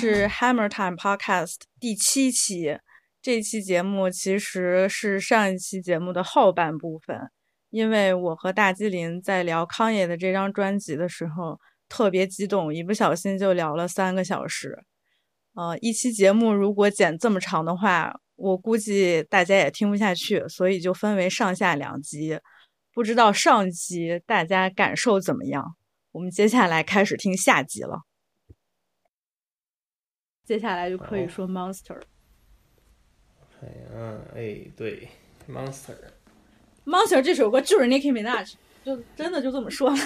是 Hammer Time Podcast 第七期。这期节目其实是上一期节目的后半部分，因为我和大吉林在聊康也的这张专辑的时候特别激动，一不小心就聊了三个小时。呃，一期节目如果剪这么长的话，我估计大家也听不下去，所以就分为上下两集。不知道上集大家感受怎么样？我们接下来开始听下集了。接下来就可以说 Monster。哎呀，哎，对，Monster。Monster 这首歌就是 Nicki Minaj，就真的就这么说了。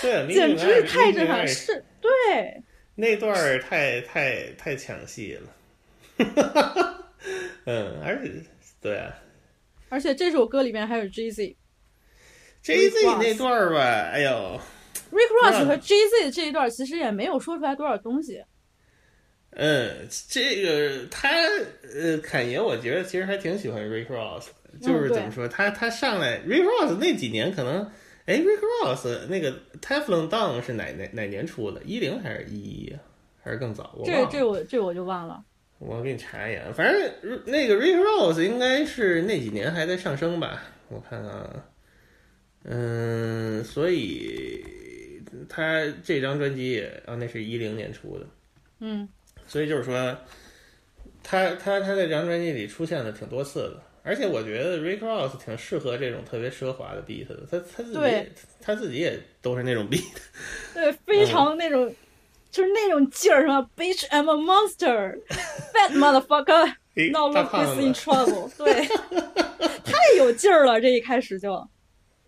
对，简直是太震撼，是，对。那段儿太太太抢戏了。嗯，而且对啊，而且这首歌里面还有 Jay Z，Jay Z 那段儿吧，哎呦，Rick Ross 和 Jay Z 这一段其实也没有说出来多少东西。嗯，这个他呃，侃爷我觉得其实还挺喜欢 Rick Ross，就是怎么说，他他上来 Rick Ross 那几年可能，哎，Rick Ross 那个 Teflon Down 是哪哪哪年出的？一零还是一一还是更早？我这这我这我就忘了。我给你查一眼，反正那个 Rick Ross 应该是那几年还在上升吧？我看看，嗯，所以他这张专辑也啊，那是一零年出的，嗯。所以就是说，他他他在这张专辑里出现了挺多次的，而且我觉得 Rick Ross 挺适合这种特别奢华的 beat 的，他他自己他自己也都是那种 beat，对，非常那种就是那种劲儿，是吧？Bitch, I'm a monster, fat motherfucker, now look is in trouble。对，太有劲儿了，这一开始就。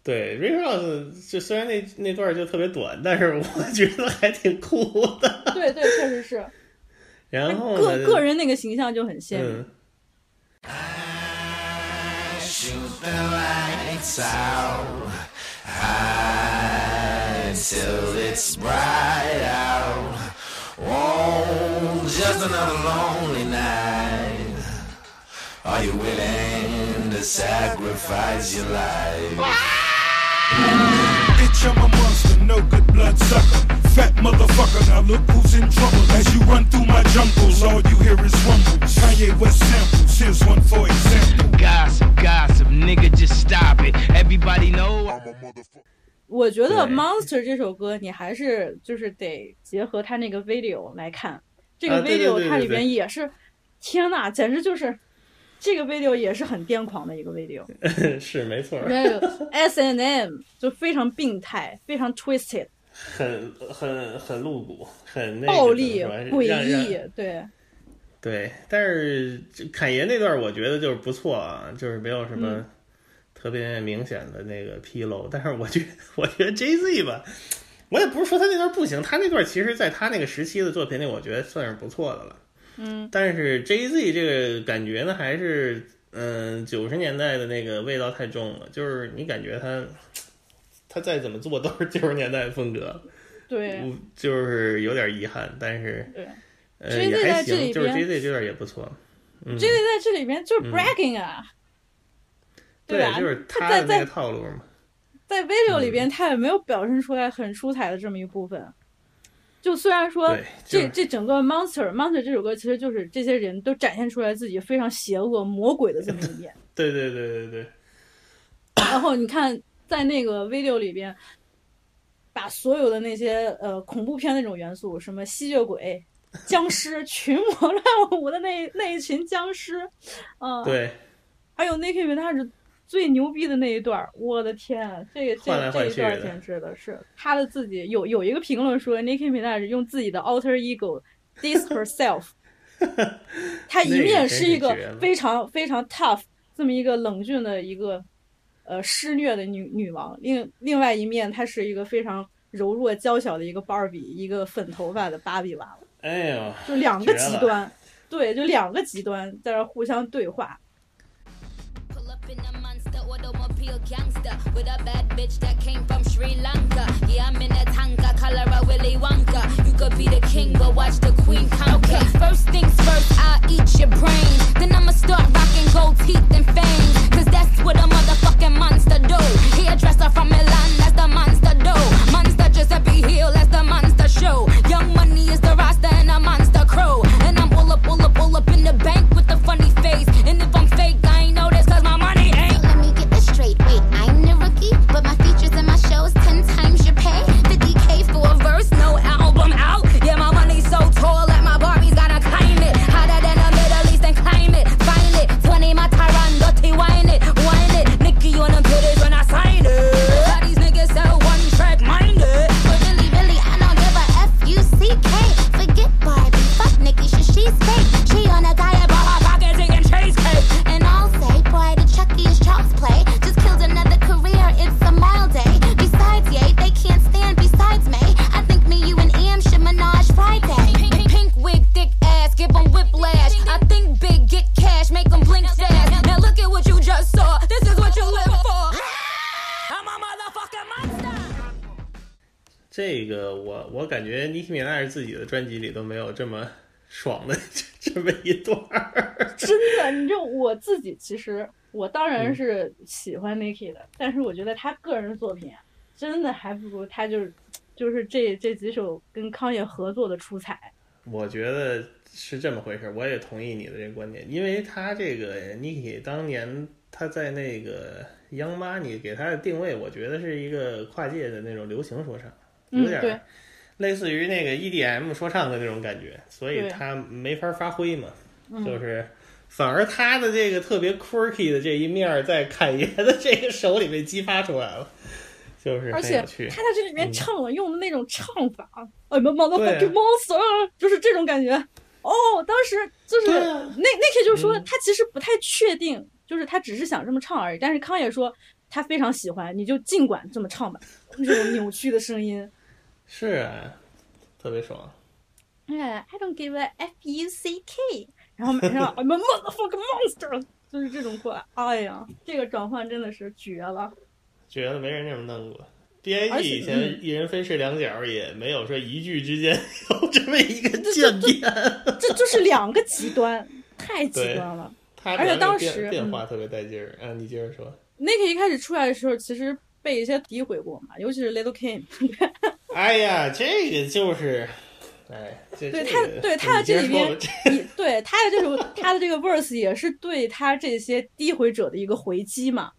对，Rick Ross 就虽然那那段就特别短，但是我觉得还挺酷的。对对，确实是。然后个个人那个形象就很鲜明。Fat motherfucker. Now look who's in trouble as you run through my jungles. All you hear is rumble. Kanye West samples. Here's one for example. Gossip, gossip, nigga, just stop it. Everybody know I'm a motherfucker. 我觉得《Monster》这首歌，你还是就是得结合他那个 video 来看。这个 video 它里边也是，天呐，简直就是这个 video 也是很癫狂的一个 video。是没错。S N M 就非常病态，非常 twisted。很很很露骨，很那暴力、诡异，对对。但是侃爷那段我觉得就是不错啊，就是没有什么特别明显的那个纰漏。但是我觉得，我觉得 J Z 吧，我也不是说他那段不行，他那段其实在他那个时期的作品里，我觉得算是不错的了。嗯。但是 J Z 这个感觉呢，还是嗯九十年代的那个味道太重了，就是你感觉他。他再怎么做都是九十年代风格，对，就是有点遗憾，但是对，呃也还行，就是 J Z 这段也不错，J Z 在这里边就是 bragging 啊，对吧？就是他的那个套路嘛，在 video 里边他也没有表现出来很出彩的这么一部分，就虽然说这这整个 monster monster 这首歌其实就是这些人都展现出来自己非常邪恶魔鬼的这么一面，对对对对对，然后你看。在那个 video 里边，把所有的那些呃恐怖片那种元素，什么吸血鬼、僵尸、群魔乱舞的那那一群僵尸，嗯，对，还有 Nicki Minaj 最牛逼的那一段，我的天，这个这这一段简直的是他的自己有有一个评论说 Nicki Minaj 用自己的 alter ego diss herself，他一面是一个非常非常 tough 这么一个冷峻的一个。呃，施虐的女女王，另另外一面，她是一个非常柔弱娇小的一个芭比，一个粉头发的芭比娃娃。哎呀，就两个极端，对，就两个极端在这互相对话。automobile gangster with a bad bitch that came from Sri Lanka. 这么爽的 这么一段儿。真的，你就我自己其实我当然是喜欢 Nicki 的，但是我觉得他个人作品真的还不如他就是就是这这几首跟康也合作的出彩。我觉得是这么回事，我也同意你的这个观点，因为他这个 Nicki 当年他在那个 Young Money 给他的定位，我觉得是一个跨界的那种流行说唱，有点类似于那个 EDM 说唱的那种感觉，所以他没法发挥嘛，就是反而他的这个特别 quirky 的这一面在侃爷的这个手里被激发出来了。就是而且他在这里面唱了，用的那种唱法，哎妈妈的 fucking monster，就是这种感觉。哦，当时就是那那天就说他其实不太确定，就是他只是想这么唱而已。但是康也说他非常喜欢，你就尽管这么唱吧，那种扭曲的声音是啊，特别爽。哎，I don't give a f u c k，然后马上 I'm a motherfucking monster，就是这种过来。哎呀，这个转换真的是绝了。绝了没人这么弄过，D I G 以前一人分饰两角，也没有说一句之间有这么一个渐变，这就是两个极端，太极端了。而且当时变化特别带劲儿。嗯，你接着说。那个一开始出来的时候，其实被一些诋毁过嘛，尤其是 Little Kim。哎呀，这个就是，哎，对他，对他的这里边，对他的这首他的这个 verse 也是对他这些诋毁者的一个回击嘛。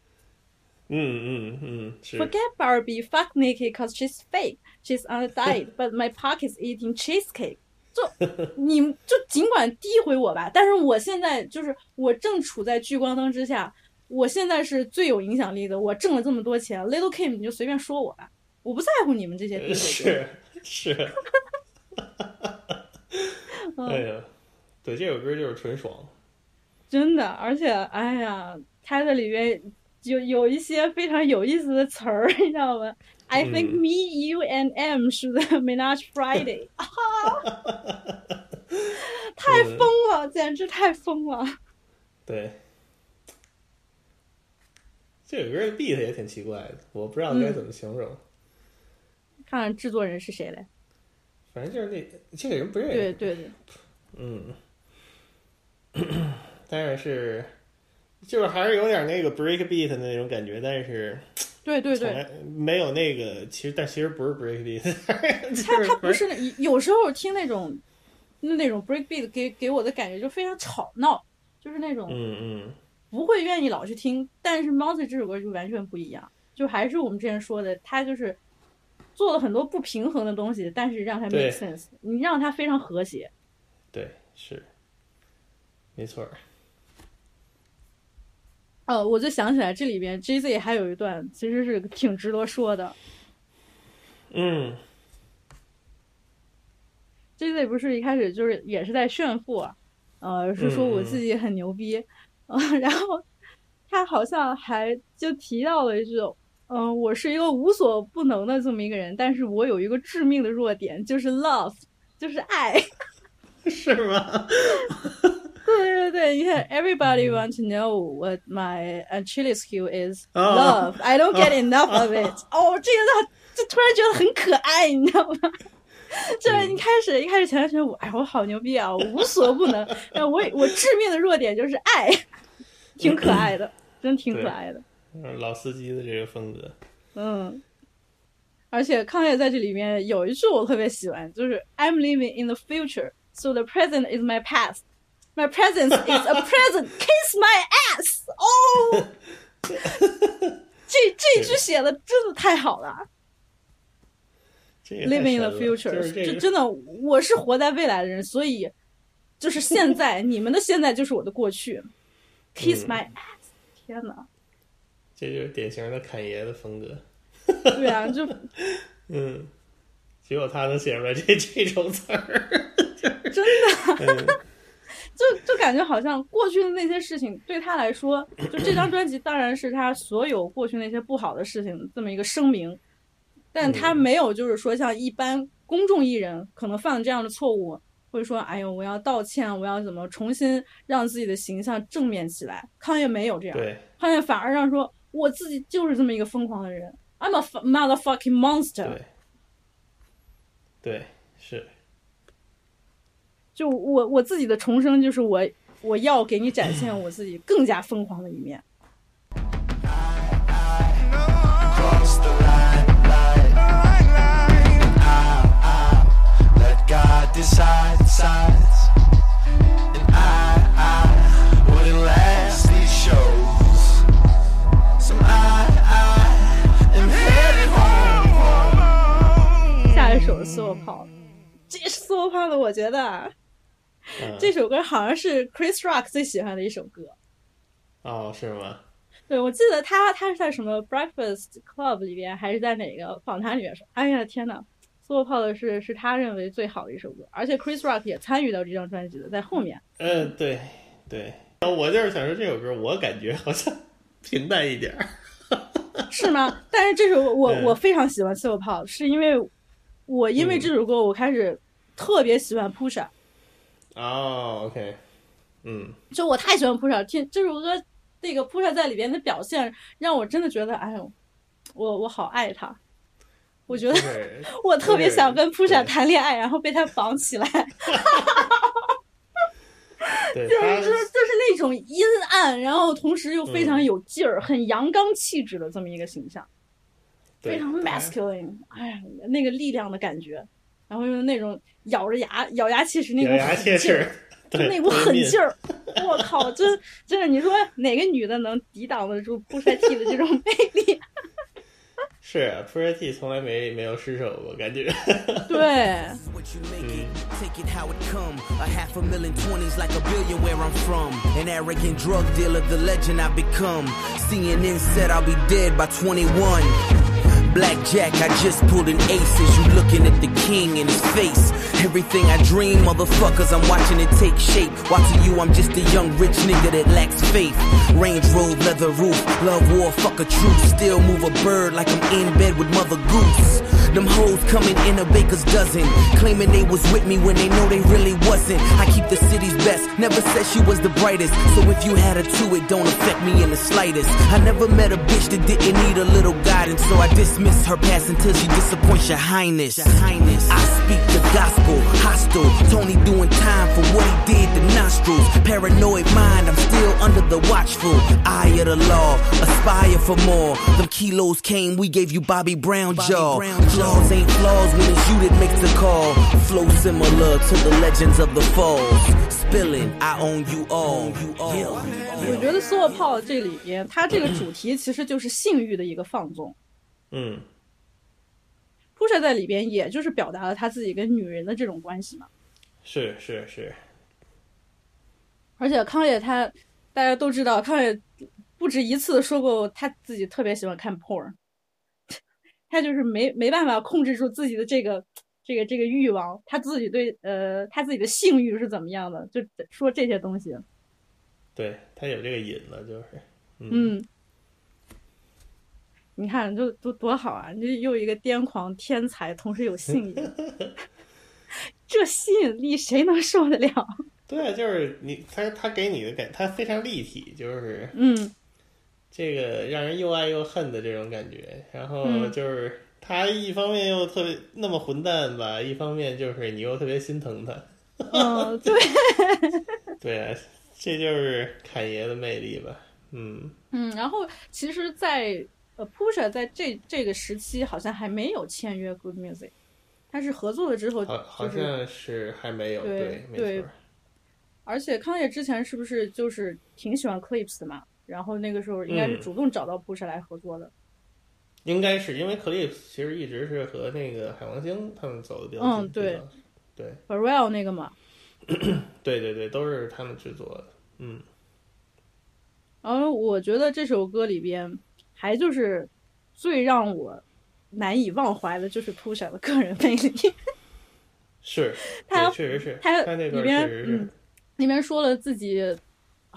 嗯嗯嗯，Forget Barbie, fuck Nikki, cause she's fake. She's on a diet, but my pocket's eating cheesecake. 就 你就尽管诋毁我吧，但是我现在就是我正处在聚光灯之下，我现在是最有影响力的，我挣了这么多钱，Little Kim 你就随便说我吧，我不在乎你们这些是 是，哎呀，对这首歌就是纯爽，真的，而且哎呀，它的里面。有有一些非常有意思的词儿，你知道吗？I think me, you and M should manage Friday。太疯了，简直太疯了。对，这首歌的 beat 也挺奇怪的，我不知道该怎么形容。看看看制作人是谁嘞？反正就是那这个人不认识。对对对。嗯。但是。就是还是有点那个 break beat 的那种感觉，但是，对对对，没有那个，其实但其实不是 break beat，他他不是那，有时候听那种那种 break beat 给给我的感觉就非常吵闹，就是那种嗯嗯，不会愿意老去听。但是 Monster 这首歌就完全不一样，就还是我们之前说的，他就是做了很多不平衡的东西，但是让它 make sense，你让它非常和谐。对，是，没错。哦，我就想起来这里边 J Z 还有一段其实是挺值得说的。嗯，J Z 不是一开始就是也是在炫富啊，呃，是说我自己很牛逼，嗯，然后他好像还就提到了一句，嗯，我是一个无所不能的这么一个人，但是我有一个致命的弱点，就是 love，就是爱，是吗？对对对，你看，everybody want to know what my Achilles heel is love. I don't get enough of it. 哦，这个就突然觉得很可爱，你知道吗？就是一开始一开始前段时间我哎我好牛逼啊，我无所不能。但我我致命的弱点就是爱，挺可爱的，真挺可爱的。嗯，老司机的这个风格。嗯，而且康也在这里面有一句我特别喜欢，就是 I'm living in the future, so the present is my past. My presence is a present. Kiss my ass. 哦，这这句写的真的太好了。Living in the future，这真的，我是活在未来的人，所以就是现在，你们的现在就是我的过去。Kiss my ass，天哪！这就是典型的侃爷的风格。对啊，就嗯，只有他能写出来这这种词儿，真的。就就感觉好像过去的那些事情对他来说，就这张专辑当然是他所有过去那些不好的事情这么一个声明，但他没有就是说像一般公众艺人可能犯了这样的错误，会说哎呦我要道歉，我要怎么重新让自己的形象正面起来。康也没有这样，康也反而让说我自己就是这么一个疯狂的人，I'm a motherfucking monster。对，是。就我我自己的重生，就是我我要给你展现我自己更加疯狂的一面。首是我跑，这是苏我跑的，我觉得。这首歌好像是 Chris Rock 最喜欢的一首歌。哦，是吗？对，我记得他他是在什么 Breakfast Club 里边，还是在哪个访谈里面说：“哎呀天呐 s o p o 的是是他认为最好的一首歌，而且 Chris Rock 也参与到这张专辑的，在后面。”嗯，对对。我就是想说这首歌，我感觉好像 平淡一点儿。是吗？但是这首我我非常喜欢 s o p 是因为我因为这首歌我开始特别喜欢 Pusha。哦，OK，嗯，就我太喜欢 Pusha，听这首歌，那个 Pusha 在里边的表现，让我真的觉得，哎呦，我我好爱他，我觉得 我特别想跟 Pusha 谈恋爱，然后被他绑起来，就是就是就是那种阴暗，然后同时又非常有劲儿、很阳刚气质的这么一个形象，非常 masculine，哎呀，那个力量的感觉。然后用那种咬着牙、咬牙切齿那种狠劲儿，就那股狠劲儿，我靠，真真的，你说哪个女的能抵挡得住 Pusha T 的这种魅力？是 Pusha T 从来没没有失手过，感觉。对。Blackjack, I just pulled an ace as you looking at the king in his face. Everything I dream, motherfuckers, I'm watching it take shape. Watching you, I'm just a young rich nigga that lacks faith. Range road, leather roof, love war, fuck a truce. Still move a bird like I'm in bed with Mother Goose. Them hoes coming in a baker's dozen, claiming they was with me when they know they really wasn't. I keep the city's best, never said she was the brightest. So if you had her too, it don't affect me in the slightest. I never met a bitch that didn't need a little guidance, so I dismiss her past until she disappoints your highness. Your highness. I speak the gospel, hostile. Tony doing time for what he did to nostrils. Paranoid mind, I'm still under the watchful eye of the law. Aspire for more. Them kilos came, we gave you Bobby Brown jaw. Bobby Brown jaw. Flaws ain't flaws when it's you that makes the call. Flow similar to the legends of the falls. Spilling, I own you all. 我觉得《缩了炮》这里边，它这个主题其实就是性欲的一个放纵。 嗯，Pusha 在里边，也就是表达了他自己跟女人的这种关系嘛。是是是。而且康也他，大家都知道，康也不止一次说过，他自己特别喜欢看 porn。他就是没没办法控制住自己的这个这个这个欲望，他自己对呃他自己的性欲是怎么样的，就说这些东西。对他有这个瘾了，就是嗯，你看就多多好啊！你又一个癫狂天才，同时有性瘾 这吸引力谁能受得了？对，就是你他他给你的感，他非常立体，就是嗯。这个让人又爱又恨的这种感觉，然后就是他一方面又特别那么混蛋吧，一方面就是你又特别心疼他。嗯，对，对，这就是侃爷的魅力吧。嗯嗯，然后其实，在呃，Pusha 在这这个时期好像还没有签约 Good Music，他是合作了之后，好好像是还没有，对对。而且康业之前是不是就是挺喜欢 Clips 的嘛？然后那个时候应该是主动找到 Pusha 来合作的，应该是因为 Clips 其实一直是和那个海王星他们走的比较近，嗯对对 b a r e l l 那个嘛，对对对，都是他们制作的，嗯。然后我觉得这首歌里边还就是最让我难以忘怀的就是 Pusha 的个人魅力，是，他确实是，他里边嗯里边说了自己。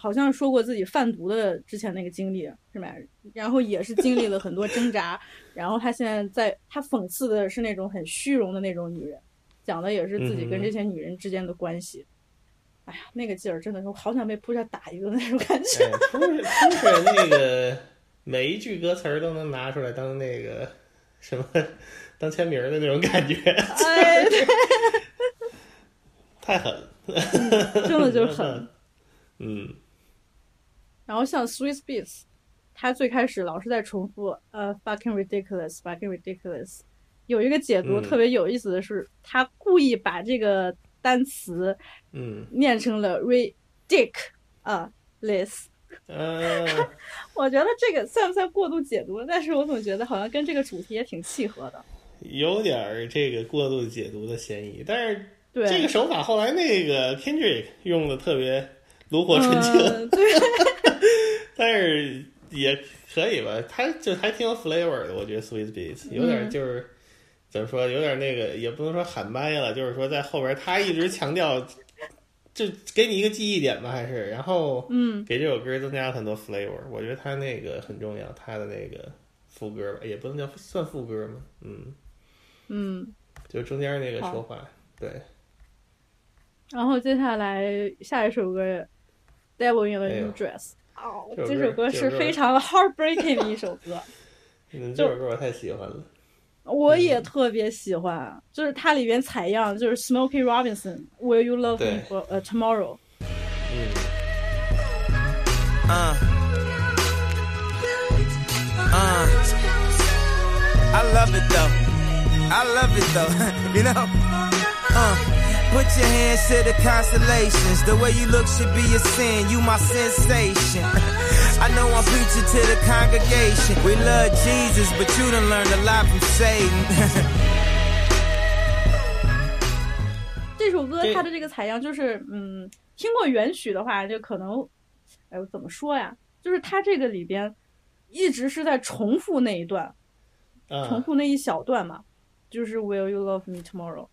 好像说过自己贩毒的之前那个经历是吧？然后也是经历了很多挣扎，然后他现在在他讽刺的是那种很虚荣的那种女人，讲的也是自己跟这些女人之间的关系。哎呀，那个劲儿真的是，我好想被扑下打一个那种感觉。扑扑下那个每一句歌词儿都能拿出来当那个什么当签名的那种感觉，哎，太狠了，真的就是狠。嗯，然后像 Swiss Beats，他最开始老是在重复呃 fucking ridiculous，fucking ridiculous。有一个解读特别有意思的是，他故意把这个单词嗯念成了 ridic 啊 less。呃，我觉得这个算不算过度解读？但是我总觉得好像跟这个主题也挺契合的。有点儿这个过度解读的嫌疑，但是对这个手法后来那个 Kendrick 用的特别炉火纯青，嗯、对，但是也可以吧，他就还挺有 flavor 的，我觉得 Sweet Beats 有点就是、怎么说，有点那个也不能说喊麦了，就是说在后边他一直强调，就给你一个记忆点吧，还是然后嗯。给这首歌增加了很多 flavor，我觉得他那个很重要，他的那个副歌吧，也不能叫算副歌嘛，嗯，嗯。就中间那个说话，对，然后接下来下一首歌《Devil in New Dress》哦，这首歌是非常 heartbreaking 的一首歌，嗯，这首歌我太喜欢了，我也特别喜欢。就是它里边采样就是 Smokey Robinson Will You Love Me 对 for 呃 Tomorrow，嗯，Uh. Uh. I love it though. I love it though. you know? Uh. Put your hands to the constellations. The way you look should be a sin. You my sensation. I know I'm preaching to the congregation. We love Jesus, but you done learned a lot from Satan. 这首歌它的这个采样就是，嗯，听过原曲的话，就可能，哎，我怎么说呀？就是它这个里边一直是在重复那一段，重啊，复那一小段嘛，就是 Will you love me tomorrow？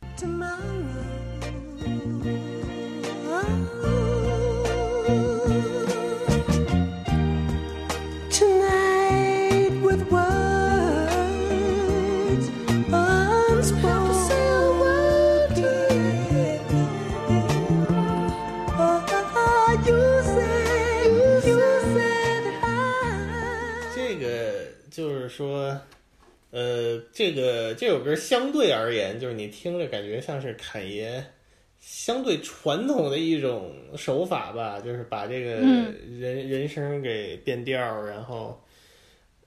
就是说，呃，这个这首歌相对而言，就是你听着感觉像是侃爷相对传统的一种手法吧，就是把这个嗯人、人声给变调，然后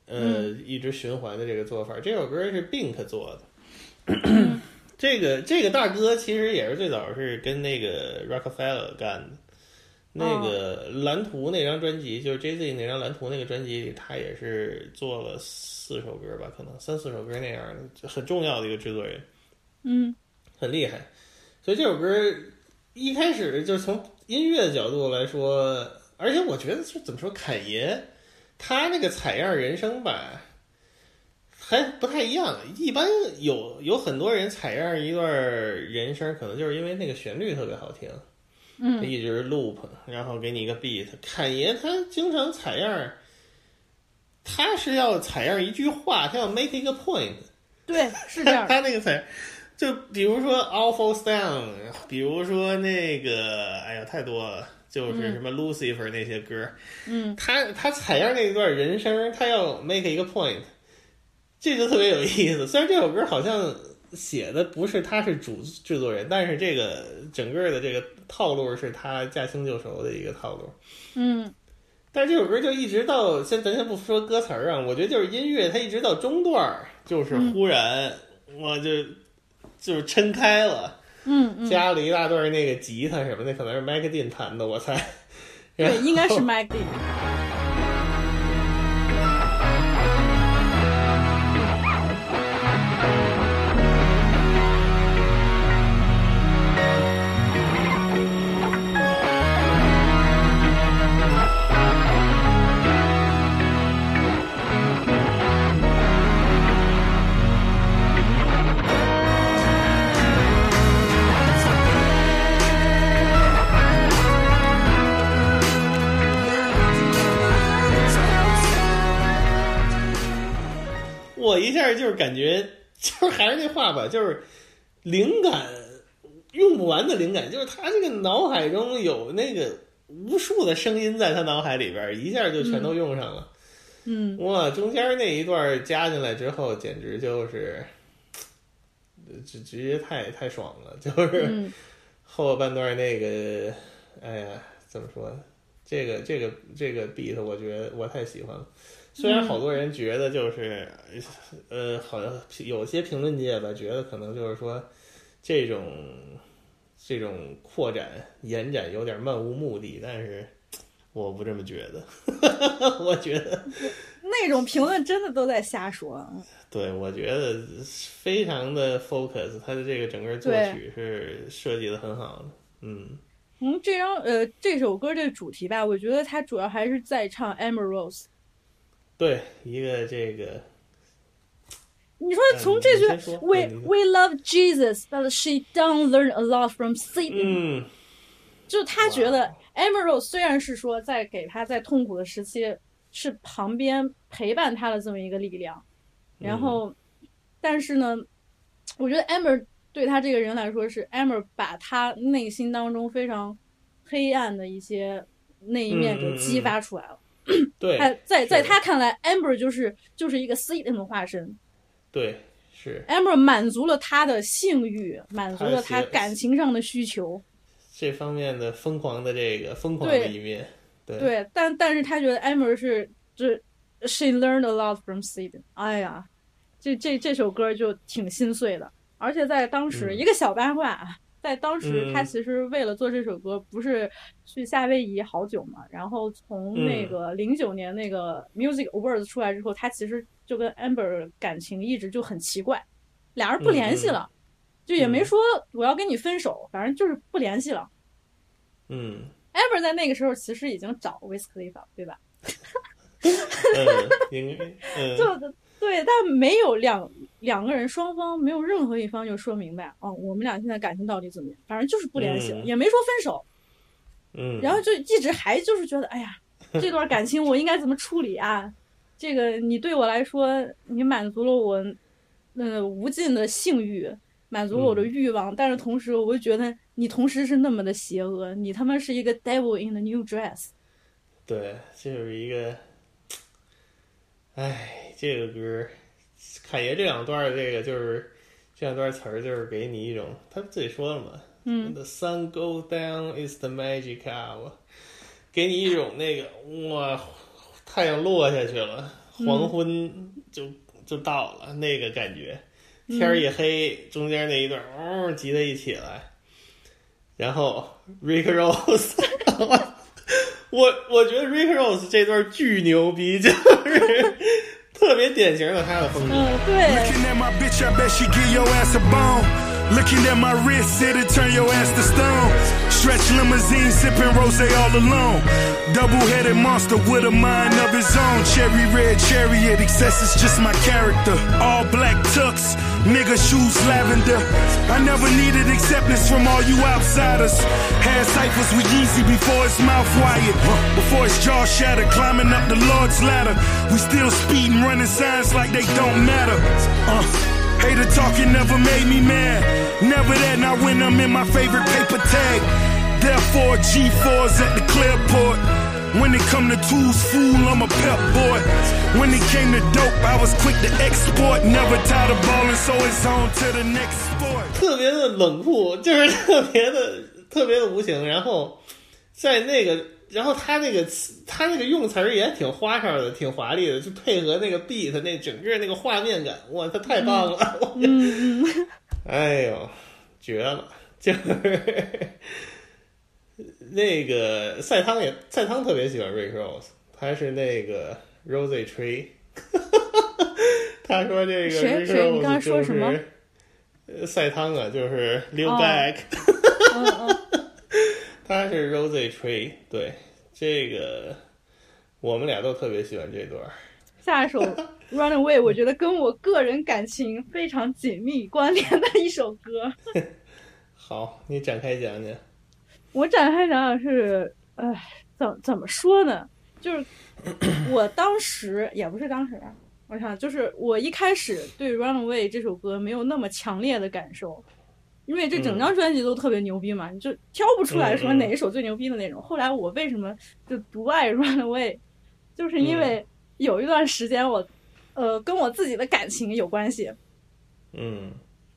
呃、一直循环的这个做法。这首歌是 Bink 做的。这个这个大哥其实也是最早是跟那个 Rockefeller 干的，那个蓝图那张专辑，就是 Jay Z 那张蓝图那个专辑里，他也是做了四首歌吧，可能三四首歌那样的，很重要的一个制作人，嗯很厉害。所以这首歌一开始就是从音乐的角度来说，而且我觉得是怎么说，侃爷他那个采样人生吧，还不太一样。一般有有很多人采样一段人声，可能就是因为那个旋律特别好听。嗯一直 loop，然后给你一个 beat。侃爷他经常采样，他是要采样一句话，他要 make 一个 point。对，是这样的。他那个采，就比如说 awful sound，比如说那个，哎呀，太多了，就是什么 Lucifer 那些歌，嗯，他他采样那一段人声，他要 make 一个 point，这就特别有意思。虽然这首歌好像写的不是他是主制作人，但是这个整个的这个套路是他驾轻就熟的一个套路。嗯但是这首歌就一直到先，咱先不说歌词儿啊，我觉得就是音乐，它一直到中段儿，就是忽然、我就就是撑开了，嗯嗯，加了一大段那个吉他什么的，可能是麦克丁弹的，我猜。对，应该是。我就是感觉，就是还是那话吧，就是灵感用不完的灵感，就是他这个脑海中有那个无数的声音在他脑海里边儿，一下就全都用上了。嗯哇，中间那一段加进来之后，简直就是直直接太太爽了，就是嗯后半段那个，哎呀，怎么说？这个这个这个 beat，我觉得我太喜欢了。虽然好多人觉得就是，呃，好像有些评论界吧，觉得可能就是说这种这种扩展延展有点漫无目的，但是 我不这么觉得。我觉得，那种评论真的都在瞎说。对我觉得非常的 focus，他的这个整个作曲是设计的很好的。嗯嗯，这张呃这首歌这主题吧，我觉得它主要还是在唱 Amber Rose。对，一个这个，你说从这句 We We love Jesus, but she don't learn a lot from Satan。嗯，就他觉得 Amber 虽然是说在给他在痛苦的时期是旁边陪伴他的这么一个力量，然后，但是呢，我觉得 Amber 对他这个人来说是 Amber 把他内心当中非常黑暗的一些那一面给激发出来了。对，他在在他看来，Amber 就是就是一个 Satan 的化身。对是 Amber 满足了他的性欲，满足了他感情上的需求。这方面的疯狂的这个疯狂的一面，对对，但但是他觉得 Amber 是这 She learned a lot from Satan。哎呀，这这这首歌就挺心碎的，而且在当时、嗯一个小八卦啊，在当时嗯。他其实为了做这首歌，不是去夏威夷好久嘛，然后从那嗯。个零九年那个 Music Awards 出来之后，他其实就跟 Amber 感情一直就很奇怪，俩人不联系了，就也没嗯。说我要跟你分手，反正就是不联系了。嗯。Amber 在那个时候其实已经找 Wiz Khalifa，对吧？嗯，应该嗯。就对，但没有两两个人双方没有任何一方就说明白，哦，我们俩现在感情到底怎么样？反正就是不联系了，嗯也没说分手，嗯，然后就一直还就是觉得，哎呀，这段感情我应该怎么处理啊？这个你对我来说，你满足了我呃无尽的性欲，满足了我的嗯欲望，但是同时我又觉得你同时是那么的邪恶，你他妈是一个 devil in the new dress。对，这就是一个，哎，这个歌，侃爷这两段儿这个就是这两段词儿，就是给你一种，他自己说了嘛，嗯，The sun goes down is the magic hour，给你一种那个哇，太阳落下去了，黄昏就、就到了那个感觉，天儿一黑，中间那一段哦集在一起来，然后 Rick Ross，我我觉得 Rick Ross 这段巨牛逼，就是特别典型的他的风格。嗯，对。Looking at my wrist, it'll turn your ass to stone. Stretch limousine, sipping rose all alone. Double headed monster with a mind of his own. Cherry red chariot, excess is just my character. All black tux, nigga shoes lavender. I never needed acceptance from all you outsiders. Had ciphers with Yeezy before his mouth wired. Before his jaw shattered, climbing up the Lord's ladder. We still speeding, running signs like they don't matter. Uh. Hater talking never made me mad. Never that, not when I'm in my favorite paper tag. Therefore, G4's at the clearport. When it come to tools, fool, I'm a pep boy. When it came to dope, I was quick to export. Never tired of balling, so it's on to the next sport. 特别的冷酷，就是特别的特别的无情。然后在那个， 然后他那个词他那个用词儿也挺花哨的，挺华丽的，就配合那个 beat 那整个那个画面感，哇，他太棒了！哎呦，绝了！就是那个赛汤也赛汤特别喜欢 Rick Rose，他是那个 Rose Tree，他说这个谁？Rick 谁？你 Ross 刚才说就什么？是呃赛汤啊，就是 Liu 哦。Back，、嗯 嗯，他是 Rose Tree，对这个我们俩都特别喜欢这段儿。下一首《Runaway》，我觉得跟我个人感情非常紧密关联的一首歌。好，你展开讲讲。我展开讲讲是，哎，怎怎么说呢？就是我当时也不是当时啊，我想就是我一开始对《Runaway》这首歌没有那么强烈的感受，因为这整张专辑都特别牛逼嘛，你就挑不出来说哪一首最牛逼的那种。后来我为什么就独爱 《Runaway》，就是因为有一段时间我，呃，跟我自己的感情有关系。嗯。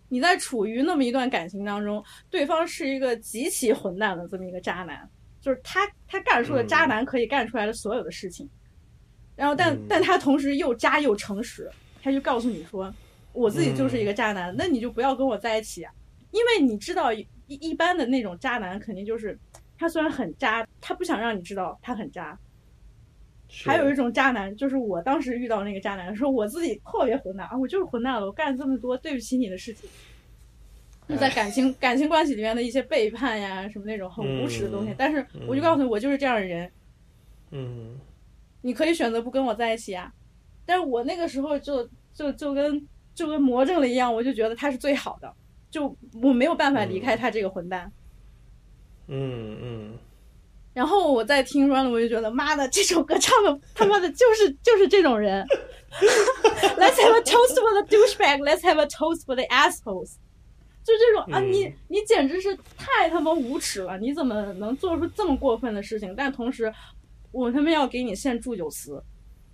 你在处于那么一段感情当中，对方是一个极其混蛋的这么一个渣男，就是他他干出了渣男可以干出来的所有的事情，然后但、嗯。但他同时又渣又诚实，他就告诉你说，我自己就是一嗯。个渣男，那你就不要跟我在一起啊，因为你知道一一般的那种渣男肯定就是他虽然很渣，他不想让你知道他很渣。还有一种渣男，就是我当时遇到那个渣男，说我自己特别混蛋啊，我就是混蛋了，我干了这么多对不起你的事情。就在感情感情关系里面的一些背叛呀，什么那种很无耻的东西，嗯但是我就告诉你，我就是这样的人，嗯你可以选择不跟我在一起啊。但是我那个时候就就就跟就跟魔怔了一样，我就觉得他是最好的，就我没有办法离开他这个混蛋。嗯嗯，然后我在听 Run，我就觉得妈的，这首歌唱的他妈的就是就是这种人。Let's have a toast for the douchebag. Let's have a toast for the assholes. 就这种啊，嗯你你简直是太他妈无耻了！你怎么能做出这么过分的事情？但同时，我他妈要给你献祝酒词，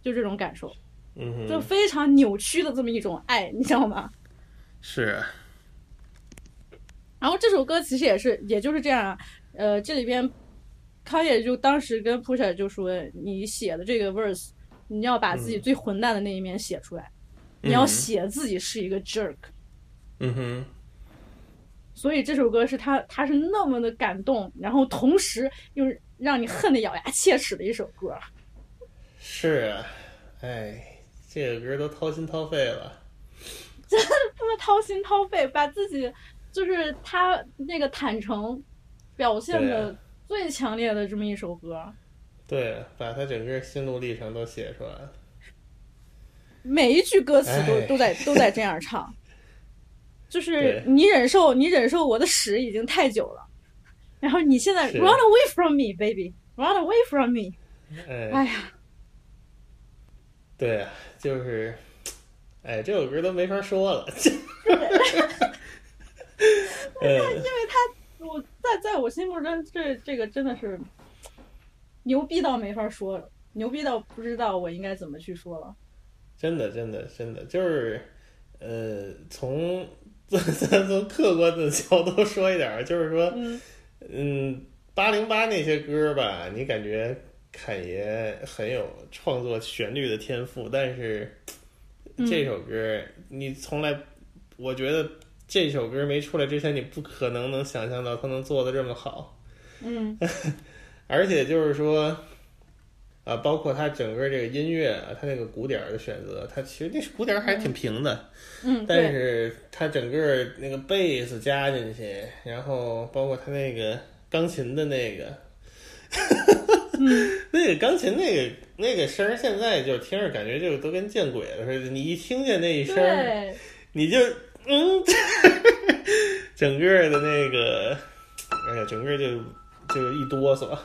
就这种感受，嗯，就非常扭曲的这么一种爱，你知道吗？是然后这首歌其实也是，也就是这样啊。呃，这里边康也就当时跟 Pusha 就说，你写的这个 verse，你要把自己最混蛋的那一面写出来，你要嗯写自己是一个 jerk。嗯哼，所以这首歌是他他是那么的感动，然后同时又让你恨得咬牙切齿的一首歌。是啊，哎，这个歌都掏心掏肺了。真他们掏心掏肺，把自己就是他那个坦诚表现的最强烈的这么一首歌。对，把他整个心路历程都写出来了。每一句歌词都哎都在都在这样唱，就是你忍受你忍受我的屎已经太久了，然后你现在 run away from me baby run away from me，哎，哎呀，对啊，就是，哎，这首歌都没法说了。嗯，因为他我在在我心目中这这个真的是牛逼到没法说了，牛逼到不知道我应该怎么去说了。真的，真的，真的，就是，呃，从咱从客观的角度说一点儿，就是说，嗯嗯，八零八那些歌吧，你感觉侃爷很有创作旋律的天赋，但是这首歌你从来，我觉得这首歌没出来之前，你不可能能想象到他能做的这么好，嗯 而且就是说。啊，包括他整个这个音乐啊，他那个鼓点的选择，他其实那鼓点还挺平的，嗯，但，是它整个那个贝斯加进去，然后包括它那个钢琴的那个，嗯 那个钢琴那个那个声儿，现在就听着感觉就都跟见鬼了似的。你一听见那一声你就嗯，整个的那个，哎呀，整个就就一哆嗦。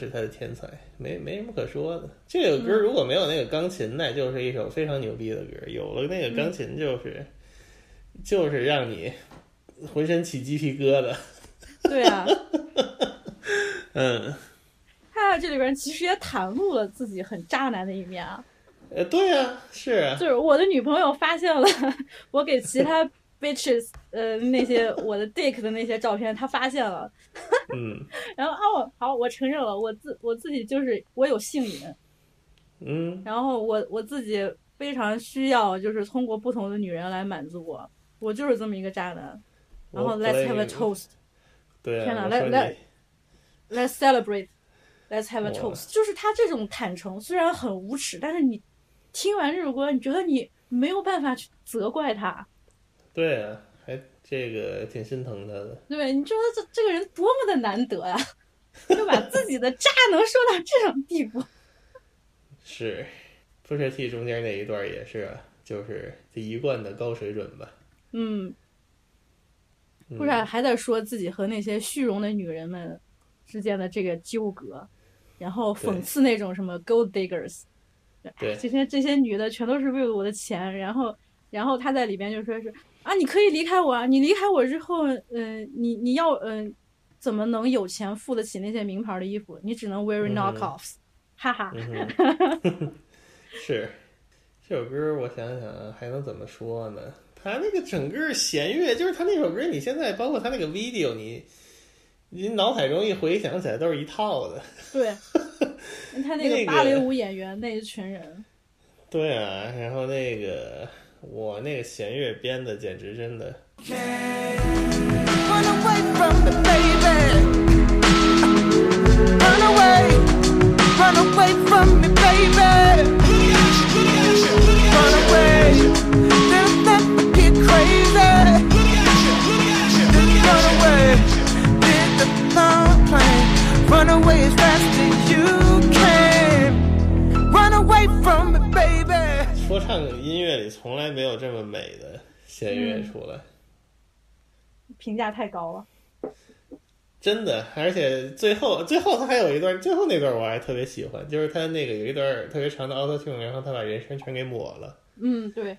是他的天才，没没什么可说的。这个歌如果没有那个钢琴，那就是一首非常牛逼的歌。有了那个钢琴，就是、就是让你浑身起鸡皮疙瘩。对啊，嗯，他在这里边其实也袒露了自己很渣男的一面啊。呃，对啊，是啊，就是我的女朋友发现了 我给其他 bitches 呃那些我的 dick 的那些照片，他发现了，嗯。然后哦好，我承认了，我自我自己就是我有性瘾，嗯，然后我我自己非常需要就是通过不同的女人来满足我，我就是这么一个渣男。然后 let's have a toast, 对啊，天哪我说来来你。let's celebrate。Let's have a toast，就是他这种坦诚虽然很无耻，但是你听完这首歌，你觉得你没有办法去责怪他，对啊，还这个挺心疼他的。对？你觉得这这个人多么的难得呀、就把自己的渣能说到这种地步。是，Pusha T 中间那一段也是啊，就是这一贯的高水准吧。嗯，嗯不然还在说自己和那些虚荣的女人们之间的这个纠葛，然后讽刺那种什么 gold diggers，对这些这些女的全都是为了我的钱，然后然后他在里边就说是啊，你可以离开我啊，你离开我之后，嗯、你你要嗯、呃怎么能有钱付得起那些名牌的衣服？你只能 wear 嗯 knockoffs，、哈哈。是这首歌，我想想啊，还能怎么说呢？他那个整个弦乐，就是他那首歌，你现在包括他那个 video，你你脑海中一回想起来，都是一套的。对，他那那个个芭蕾舞演员那一群人，对啊，然后那个我那个弦乐编的简直真的，Run away from me, 说唱音乐里从来没有这么美的弦乐出来。评价太高了。真的，而且最后最后他还有一段，最后那段我还特别喜欢，就是他那个有一段特别长的 auto tune，然后他把人声全给抹了，嗯，对，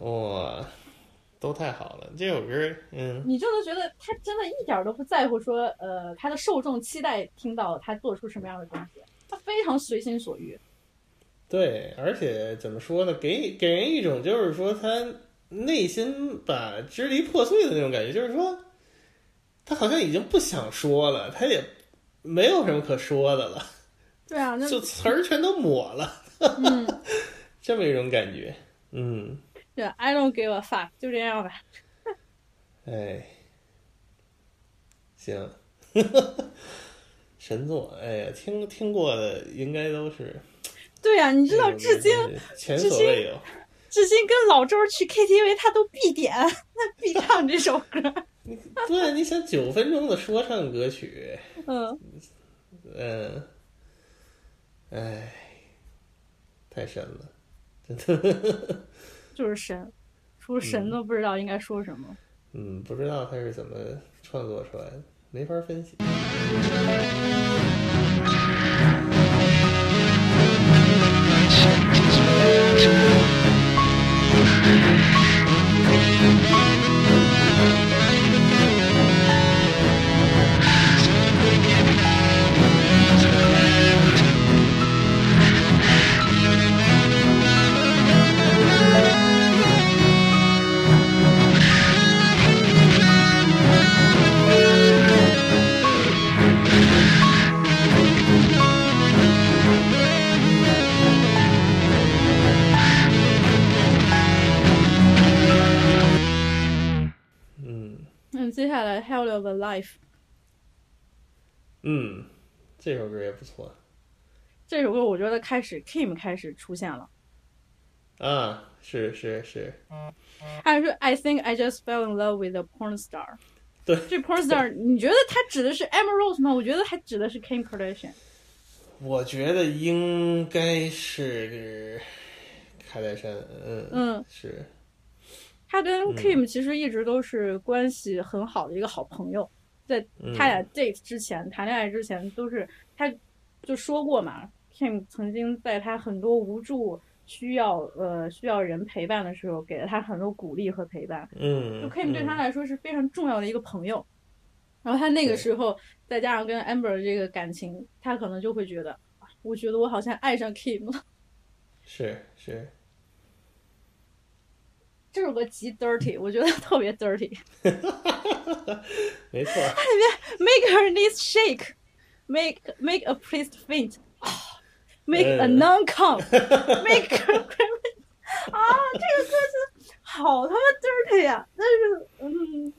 哇，都太好了。这首歌，嗯，你就能觉得他真的一点儿都不在乎说，呃，他的受众期待听到他做出什么样的东西，他非常随心所欲。对，而且怎么说呢，给给人一种就是说他内心把支离破碎的那种感觉，就是说他好像已经不想说了，他也没有什么可说的了，对啊，那 就词儿全都抹了，嗯，这么一种感觉，嗯。对，I don't give a fuck，就这样吧。哎，行，神作，哎呀，听听过的应该都是对呀、你知道至今至今前所未有。至今跟老周去 KTV 他都必点，他必唱这首歌。对，你想九分钟的说唱歌曲，嗯，嗯，哎，太神了，真的，就是神，除了神都不知道应该说什么。嗯，不知道他是怎么创作出来的，没法分析。嗯 Life 嗯，这首歌也不错这首歌，我觉得开始 Kim 开始出现了。啊，是是是，还有说 I think I just fell in love with a porn star。对这 porn star，你觉得他指的是 Emma Rose 吗？我觉得还指的是 Kim Kardashian。我觉得应该是卡戴珊，嗯嗯，是，他跟 Kim 其实一直都是关系很好的一个好朋友，在嗯他俩 date 之前、谈恋爱之前都是他就说过嘛，Kim 曾经在他很多无助、需要呃需要人陪伴的时候，给了他很多鼓励和陪伴。嗯，就 Kim 对他嗯来说是非常重要的一个朋友。然后他那个时候再加上跟 Amber 的这个感情，他可能就会觉得，啊我觉得我好像爱上 Kim 了。是是，这首歌极 dirty，我觉得特别 dirty。没错，它里面 Make her knees shake, make make a priest faint, 啊 make a 嗯 nun come, make her cry. 啊，这个歌词好他妈 dirty 呀、但是嗯，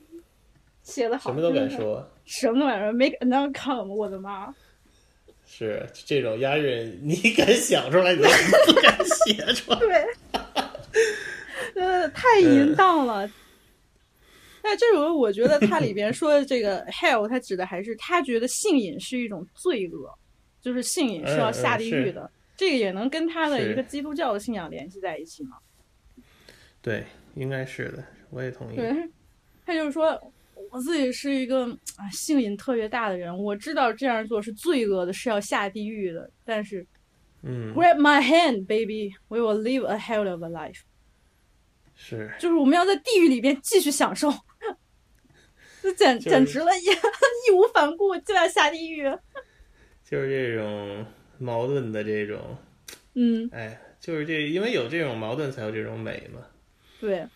写的好，什么都敢，说，什么都敢说，make a nun come，我的妈！是这种押韵，你敢想出来，你不敢写出来。对，呃，太淫荡了。那这首歌，我觉得它里边说的这个 hell，它指的还是他觉得性瘾是一种罪恶，就是性瘾是要下地狱的。这个也能跟他的一个基督教的信仰联系在一起吗？对，应该是的，我也同意。对，他就是说，我自己是一个啊性瘾特别大的人，我知道这样做是罪恶的，是要下地狱的。但是，嗯，Grab my hand, baby, we will live a hell of a life。是，就是我们要在地狱里边继续享受。这简简直了，义义无反顾就要下地狱，就是这种矛盾的这种，嗯，哎，就是这，因为有这种矛盾，才有这种美嘛。对，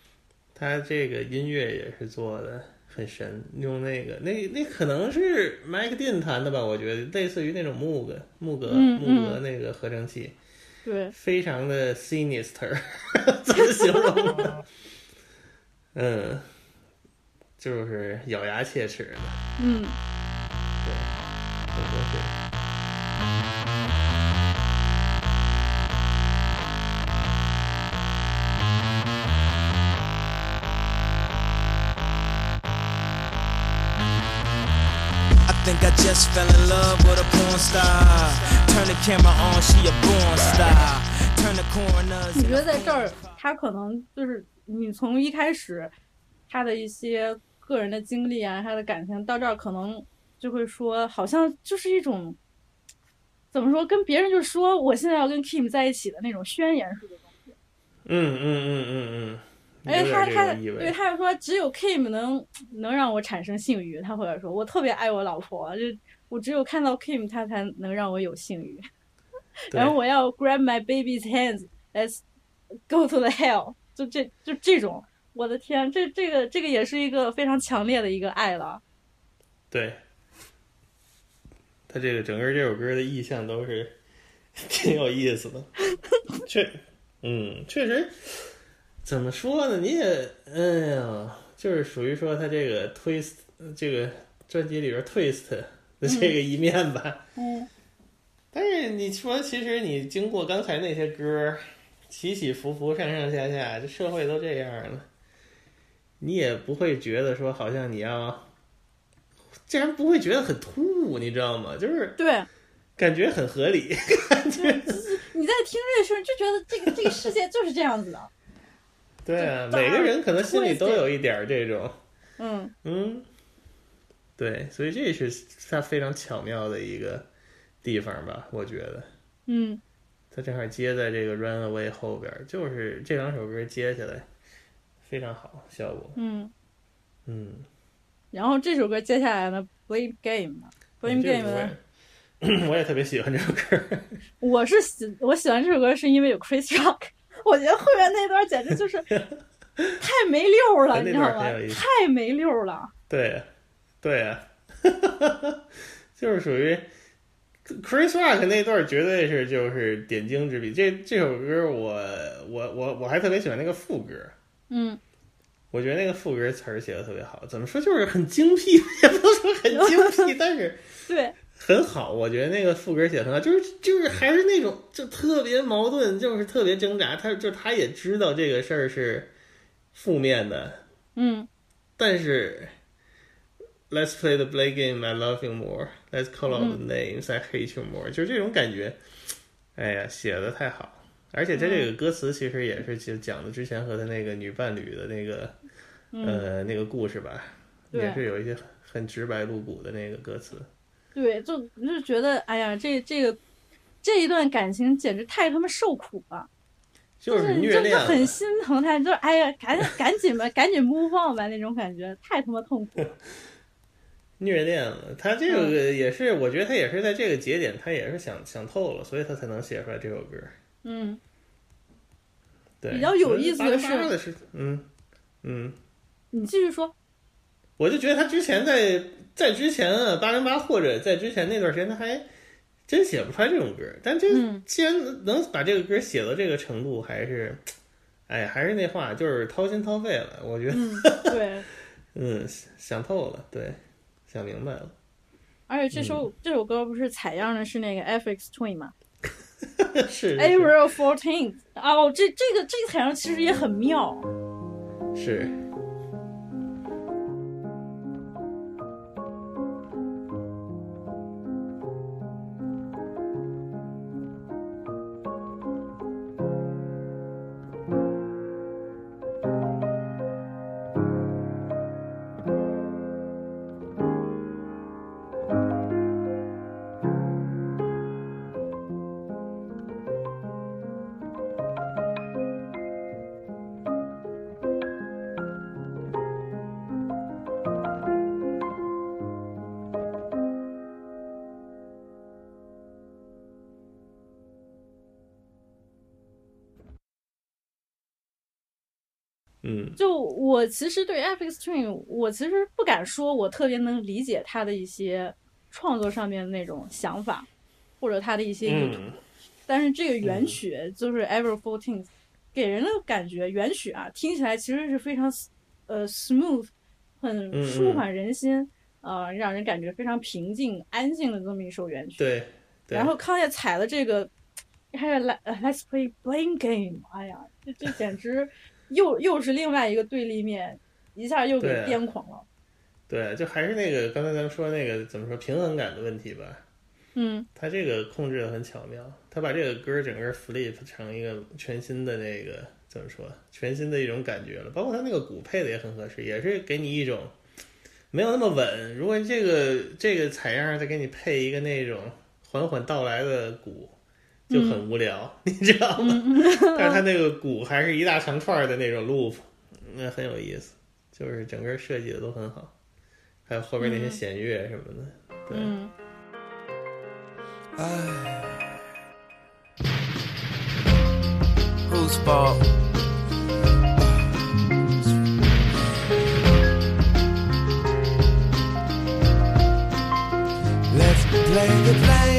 他这个音乐也是做的很神，用那个那那可能是麦克丁弹的吧，我觉得类似于那种木格木格木格那个合成器，对，非常的 sinister，怎么形容？嗯。就是咬牙切齿的，嗯，just fell in love with a porn star. Turn the camera on, she a born star. Turn the corners. 你觉得在这儿，他可能就是你从一开始他的一些。个人的经历啊，他的感情到这儿可能就会说，好像就是一种怎么说，跟别人就说我现在要跟 Kim 在一起的那种宣言式的东西。嗯嗯嗯嗯嗯。而且他他对他就说，只有 Kim 能能让我产生性欲。他或者说我特别爱我老婆，就我只有看到 Kim，他才能让我有性欲。然后我要 grab my baby's hands，let's go to the hell，就这就这种。我的天，这这个这个也是一个非常强烈的一个爱了。对，他这个整个这首歌的意象都是 挺有意思的。确，嗯，确实，怎么说呢？你也，哎呀，就是属于说他这个 twist 这个专辑里边 twist 的这个一面吧。嗯。但是你说，其实你经过刚才那些歌起起伏伏、上上下下，这社会都这样了。你也不会觉得说好像你要，竟然不会觉得很突兀，你知道吗？就是对，感觉很合理。感觉你在听这时候就觉得这个这个世界就是这样子的。对啊，每个人可能心里都有一点这种，嗯嗯，对，所以这是他非常巧妙的一个地方吧？我觉得，嗯，他正好接在这个《Run Away》后边，就是这两首歌接下来。非常好，效果。嗯嗯，然后这首歌接下来呢，Blame Game，Blame Game 呢，我也特别喜欢这首歌。我是喜我喜欢这首歌是因为有 Chris Rock，我觉得后面那段简直就是 太没溜了，你知道吗？太没溜了。对，对啊，就是属于 Chris Rock 那段绝对是就是点睛之笔。这这首歌我我我我还特别喜欢那个副歌。嗯，我觉得那个副歌词儿写的特别好，怎么说就是很精辟，也不能说很精辟，但是对很好。我觉得那个副歌写的很好，就是就是还是那种就特别矛盾，就是特别挣扎。他就他也知道这个事儿是负面的，嗯，但是 Let's play the play game, I love you more. Let's call out the names, I hate you more. 就是这种感觉，哎呀，写的太好。而且他这个歌词其实也是就讲的之前和他那个女伴侣的那个呃那个故事吧，也是有一些很直白露骨的那个歌词。对，就就觉得哎呀，这这个这一段感情简直太他妈受苦了，就是虐恋，就很心疼他，就是哎呀，赶赶紧吧，赶紧 move on 吧那种感觉，太他妈痛苦。虐恋了，他这个也是，我觉得他也是在这个节点，他也是想想透了，所以他才能写出来这首歌。嗯，对，比较有意思的是，嗯嗯，你继续说。我就觉得他之前在在之前啊，八零八或者在之前那段时间，他还真写不出来这种歌。但这既然能把这个歌写到这个程度，还是，哎，还是那话，就是掏心掏肺了。我觉得，对，嗯，想透了，对，想明白了。而且这首、这首歌不是采样的是那个 FX Twin 吗 是是，April Fourteenth。哦，这这个这个采样其实也很妙。是，就我其实对 Epic String，我其实不敢说我特别能理解他的一些创作上面的那种想法，或者他的一些意图。嗯但是这个原曲就是 Ever Fourteen，、给人的感觉原曲啊，听起来其实是非常呃 smooth，很嗯舒缓人心，呃，让人感觉非常平静、安静的这么一首原曲。对，对然后康也踩了这个，还有 Let Let's Play Blame Game，哎呀，这这简直又又是另外一个对立面，一下又给癫狂了。对，就还是那个刚才咱们说那个怎么说平衡感的问题吧。嗯他这个控制的很巧妙，他把这个歌整个 flip 成一个全新的那个怎么说，全新的一种感觉了。包括他那个鼓配的也很合适，也是给你一种没有那么稳。如果这个这个采样再给你配一个那种缓缓到来的鼓，就很无聊，你知道吗？但是它那个鼓还是一大长串的那种 loop，那很有意思，就是整个设计的都很好，还有后边那些弦乐什么的，对。嗯 Whose fault? Let's play the blame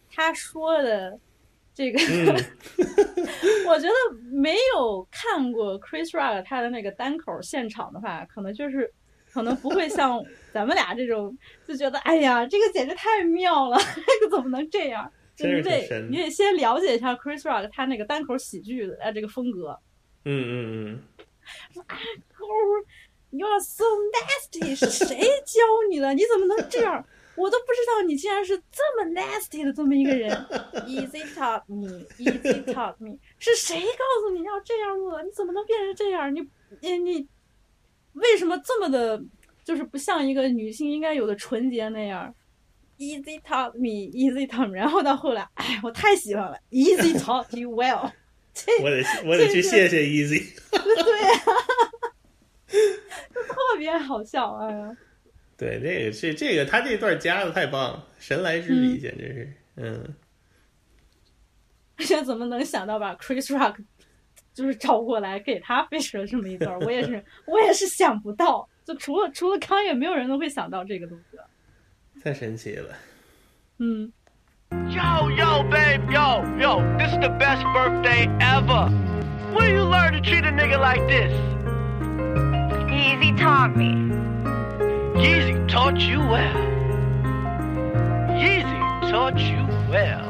他说的这个，嗯 我觉得没有看过 Chris Rock 他的那个单口现场的话，可能就是可能不会像咱们俩这种就觉得，哎呀，这个简直太妙了，这个怎么能这样？就真你得是挺神你得先了解一下 Chris Rock 他那个单口喜剧的呃这个风格。嗯嗯嗯，Oh, you are so nasty！是谁教你的？你怎么能这样？我都不知道你竟然是这么 nasty 的这么一个人。Easy taught me, easy taught me，是谁告诉你要这样做？你怎么能变成这样？你你你为什么这么的，就是不像一个女性应该有的纯洁那样？Easy taught me, easy taught me。然后到后来，哎，我太喜欢了，Easy taught you well 这。我得我得去谢谢 Easy。对呀、特别好笑，哎呀，对，这个这这个他这段加的太棒了，神来之笔，简直是，嗯，这怎么能想到把 Chris Rock 就是找过来给他配了这么一段？我也是，我也是想不到，就除了除了康也没有人都会想到这个东西。太神奇了。嗯，Yo, yo, babe, yo, yo, this is the best birthday ever. Where you learn to treat a nigga like this? Easy taught me. Yeezy taught you well. Yeezy taught you well.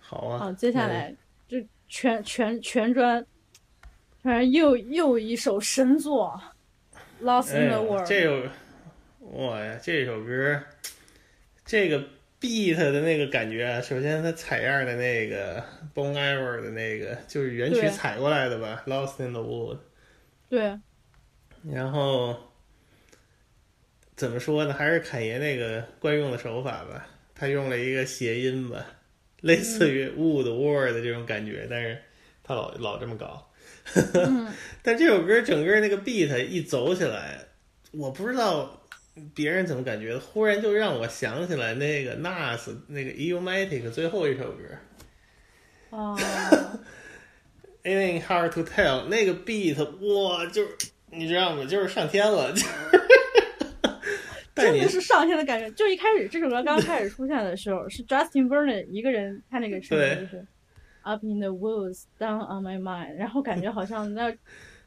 好啊，好，接下来这全全全专，反正又又一首神作《Lost 哎 in the World》。这首，哇呀，这首歌，这个 beat 的那个感觉啊，首先它采样的那个 Bon Iver 的那个，就是原曲采过来的吧，《Lost in the Wood》。对，然后怎么说呢？还是侃爷那个惯用的手法吧，他用了一个谐音吧，类似于 wood word 的这种感觉，但是他老老这么搞。但这首歌整个那个 beat 一走起来，我不知道别人怎么感觉，忽然就让我想起来那个 Nas 那个 Illmatic 最后一首歌哦，，It Ain't Hard to Tell 那个 beat，哇，就是你知道吗？就是上天了，就是。但你真的是上天的感觉。就一开始这首歌刚开始出现的时候，是 Justin Vernon 一个人，他那个声音对就是 Up in the woods, down on my mind，然后感觉好像那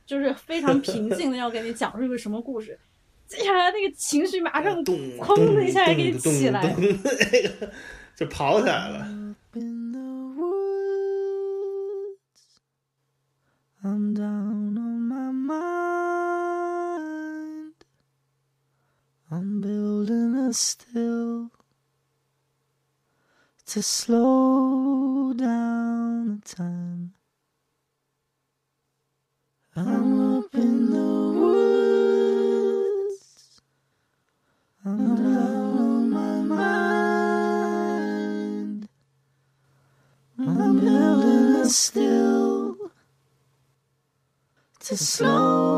就是非常平静的要给你讲述一个什么故事，接下来那个情绪马上咚哐的一下给你起来。咚咚咚那个就跑起来了。 in the woods. I'm down on my mind. I'm building a still to slow down the time. I'm to slow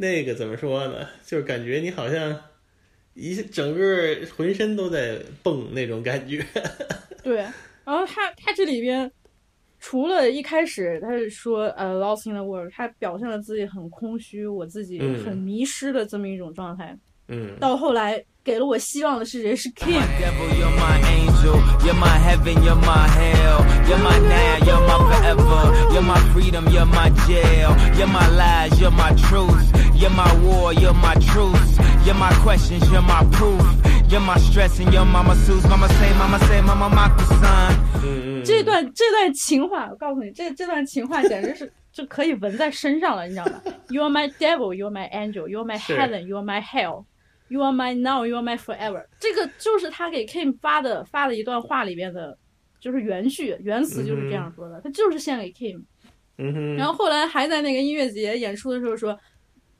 那个怎么说呢？就是感觉你好像一整个浑身都在蹦那种感觉。对，然后他他这里边除了一开始他是说呃 lost in the world，他表现了自己很空虚，我自己嗯很迷失的这么一种状态。嗯，到后来给了我希望的是谁？是 Kim。You're my war, you're my truth. You're my questions, you're my proof. You're my stress and you're my masseuse. Mama say, mama say, mama son. 嗯嗯，这段这段情话，我告诉你，这这段情话简直是就可以纹在身上了，你知道吗？You are my devil, you are my angel, you are my heaven, you are my hell, you are my now, you are my forever。这个就是他给 Kim 发的发的一段话里边的，就是原句原词就是这样说的，他就是献给 Kim。然后后来还在那个音乐节演出的时候说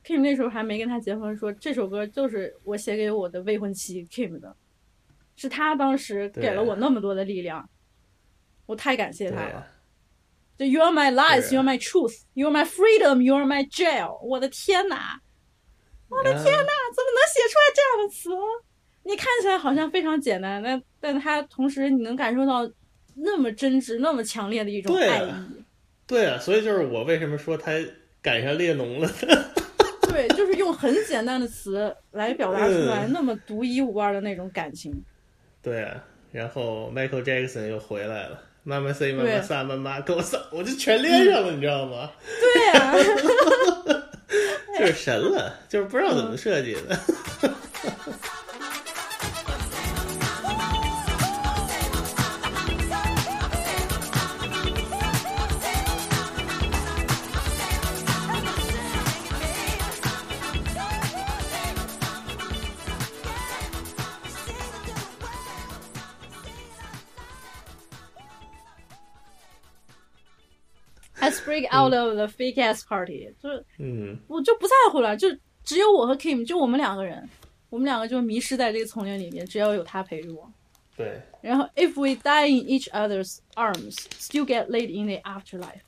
，Kim 那时候还没跟他结婚，说这首歌就是我写给我的未婚妻 Kim 的，是他当时给了我那么多的力量，我太感谢他了。就 You are my lies, You are my truth, you are my freedom, you are my jail。我的天哪，我的天哪！那怎么能写出来这样的词？你看起来好像非常简单，但但他同时你能感受到那么真挚、那么强烈的一种爱意。对啊，所以就是我为什么说他赶上列侬了。对，就是用很简单的词来表达出来嗯那么独一无二的那种感情。对啊，然后 Michael Jackson 又回来了，妈妈 say 妈妈对撒妈妈给我撒，我就全连上了，你知道吗？对呀、就是神了，就是不知道怎么设计的。Out of the fake ass party，就是嗯，我就不在乎了，就只有我和 Kim，就我们两个人，我们两个就迷失在这个丛林里面，只要有他陪着我。对，然后，if we die in each other's arms, still get laid in the afterlife，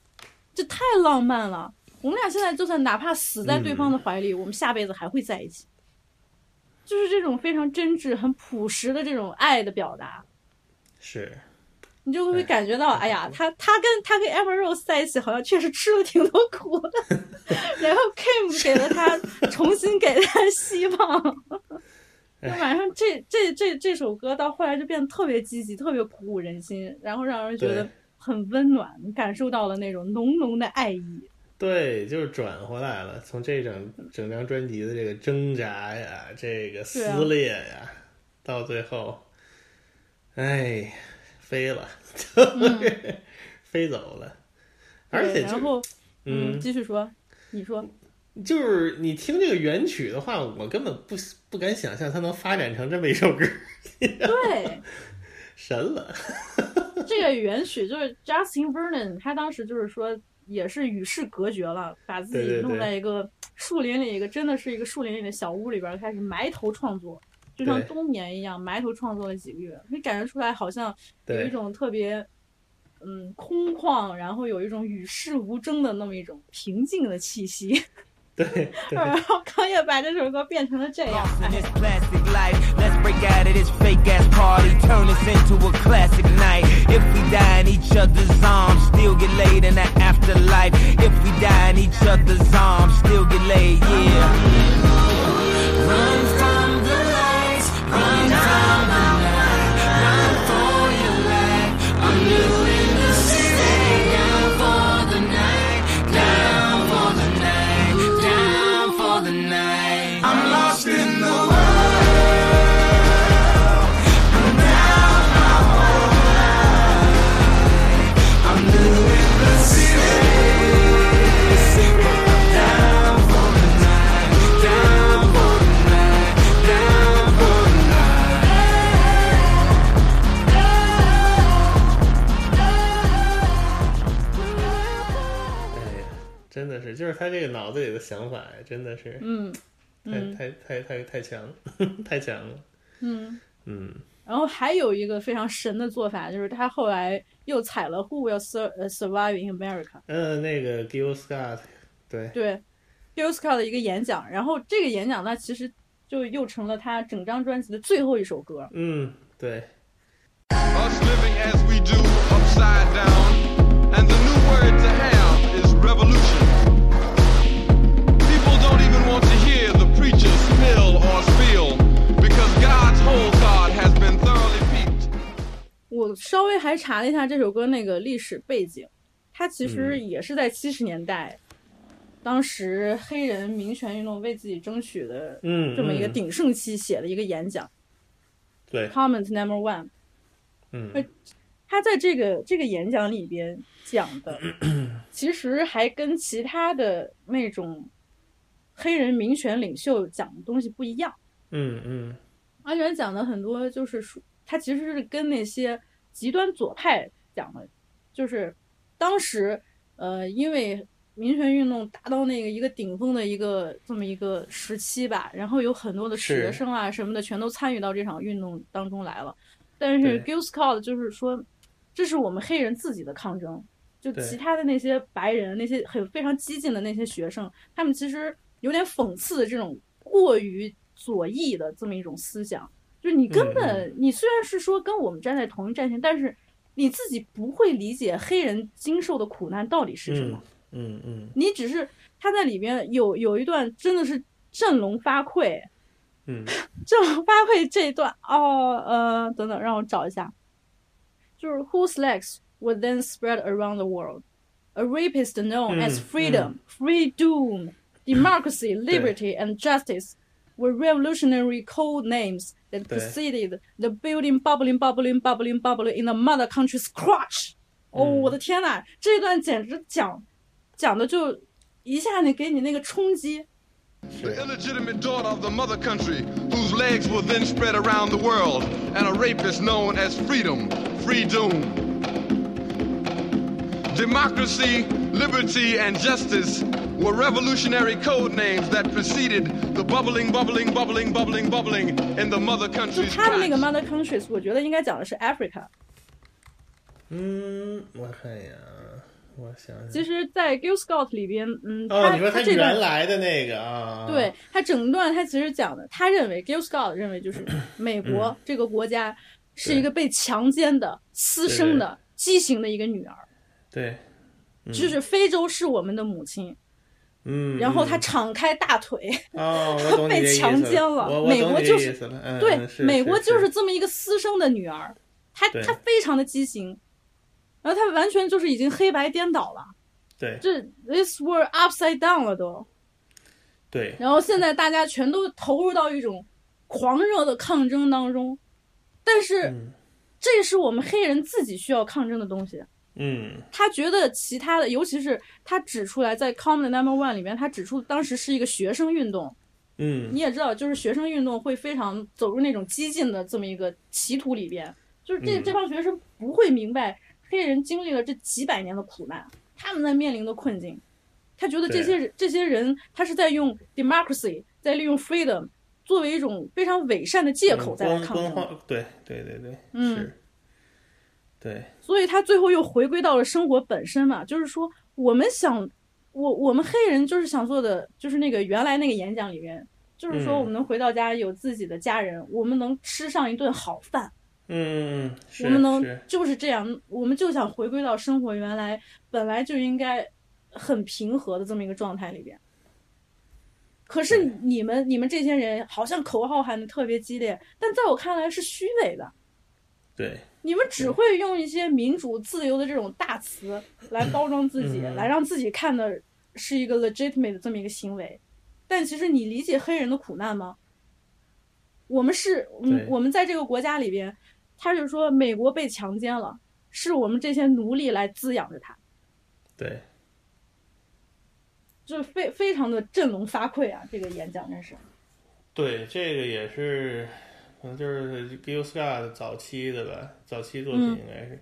这太浪漫了。我们俩现在就算哪怕死在对方的怀里，我们下辈子还会在一起。就是这种非常真挚、很朴实的这种爱的表达，是，你就会感觉到，哎呀，他他跟他跟 Amber Rose 在一起，好像确实吃了挺多苦的。然后 Kim 给了他 重新给了他希望。那晚上这这这这首歌到后来就变得特别积极，特别鼓舞人心，然后让人觉得很温暖，感受到了那种浓浓的爱意。对，就是转回来了，从这整整张专辑的这个挣扎呀，这个撕裂呀，到最后，哎，飞了，飞走了。而且，然后，嗯，继续说，你说，就是你听这个原曲的话，我根本不不敢想象它能发展成这么一首歌。对，神了。这个原曲就是 Justin Vernon，他当时就是说。也是与世隔绝了，把自己弄在一个树林里，一个真的是一个树林里的小屋里边，开始埋头创作，就像冬眠一样，埋头创作了几个月。你感觉出来，好像有一种特别，嗯，空旷，然后有一种与世无争的那么一种平静的气息。对，然后康也把这首歌变成了这样。是，就是他这个脑子里的想法，真的是，嗯，太嗯太太太太强了，太强了。嗯。嗯，然后还有一个非常神的做法，就是他后来又采了《Who Will Sur 呃 Survive in America》嗯，那个 Gil Scott，对，对 Gil Scott 的一个演讲，然后这个演讲呢其实就又成了他整张专辑的最后一首歌。嗯，对，Us living as we do upside down, and the new word to have is revolution. 我稍微还查了一下这首歌那个历史背景，它其实嗯也是在七十年代，当时黑人民权运动为自己争取的嗯，这么一个嗯鼎盛期写的一个演讲。对，Comment Number One。嗯哎他在这个这个演讲里边讲的，其实还跟其他的那种黑人民权领袖讲的东西不一样。嗯嗯，阿元讲的很多就是说，他其实是跟那些极端左派讲的，就是当时呃，因为民权运动达到那个一个顶峰的一个这么一个时期吧，然后有很多的学生啊什么的全都参与到这场运动当中来了。但是对 Gil Scott 就是说，这是我们黑人自己的抗争，就其他的那些白人、那些很非常激进的那些学生，他们其实有点讽刺的这种过于左翼的这么一种思想。就是你根本，嗯你虽然是说跟我们站在同一战线，但是你自己不会理解黑人经受的苦难到底是什么。嗯嗯你只是他在里边有有一段真的是振聋发聩，嗯振聋发聩这一段哦呃等等，让我找一下，就是 Whose legs would then spread around the world, a rapist known 嗯 as freedom, freedom, democracy, liberty, and justice were revolutionary code names that 对 preceded the building bubbling bubbling bubbling bubbling in the mother country's crotch。哦，嗯我的天呐，这一段简直讲讲的就一下子给你那个冲击。 The illegitimate daughter of the mother country, whose legs will then spread around the world, and a rapist known as freedom, free doom. Democracy, liberty, and justice were revolutionary code names that preceded the bubbling, bubbling, bubbling, bubbling, bubbling in the mother 就 country's 他的那个 crotch. mother countries，我觉得应该讲的是 Africa。嗯，我看一眼啊，我想想。其实，在 Gil Scott 里边，嗯，哦，他你说他这段原来的那个啊？对他整段他其实讲的，他认为 Gil Scott 认为就是美国这个国家是一个被强奸的、私生的、畸形的一个女儿， 对，就是非洲是我们的母亲。嗯，然后他嗯敞开大腿，被强奸了美国就是对美国就是是这么一个私生的女儿，她对她非常的畸形。然后她完全就是已经黑白颠倒了，对这 this world upside down 了都。对然后现在大家全都投入到一种狂热的抗争当中，但是嗯这是我们黑人自己需要抗争的东西。嗯。他觉得其他的，尤其是他指出来，在《Common Number One》里面，他指出当时是一个学生运动。嗯。你也知道，就是学生运动会非常走入那种激进的这么一个歧途里边，就是这、嗯。这帮学生不会明白黑人经历了这几百年的苦难，他们在面临的困境。他觉得这些人这些人，他是在用 democracy，在利用 freedom 作为一种非常伪善的借口嗯在来抗争。光光化，对对对对，嗯。是，对，所以他最后又回归到了生活本身嘛，就是说我们想，我我们黑人就是想做的，就是那个原来那个演讲里面，就是说嗯。我们能回到家有自己的家人，我们能吃上一顿好饭，嗯我们能就是这样，我们就想回归到生活原来本来就应该很平和的这么一个状态里边。可是你们你们这些人好像口号喊的特别激烈，但在我看来是虚伪的。对你们只会用一些民主、自由的这种大词 来包装自己，嗯来让自己看的是一个 legitimate 的这么一个行为。但其实你理解黑人的苦难吗？我们是，嗯，我们在这个国家里边，他就说美国被强奸了，是我们这些奴隶来滋养着他，对，就是非非常的振聋发聩啊！这个演讲真是，对，这个也是，可能就是 Gil Scott 早期的吧，早期作品嗯应该是。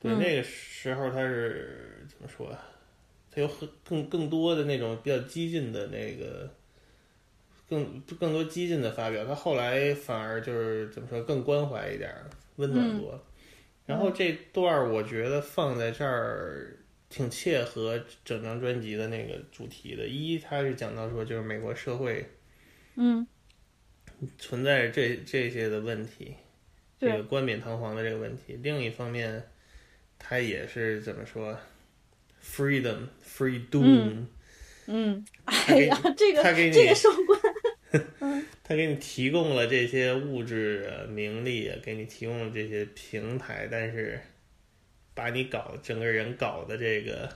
对，嗯那个时候他是怎么说啊？他有很更更多的那种比较激进的那个，更更多激进的发表。他后来反而就是怎么说，更关怀一点儿，温暖嗯多了。然后这段儿我觉得放在这儿挺切合整张专辑的那个主题的。一，他是讲到说，就是美国社会嗯，存在这这些的问题，这个冠冕堂皇的这个问题。另一方面，他也是怎么说，freedom freedom，、嗯，哎呀，这个他给你这个收官，他给你提供了这些物质啊、名利啊，给你提供了这些平台，但是把你搞整个人搞的这个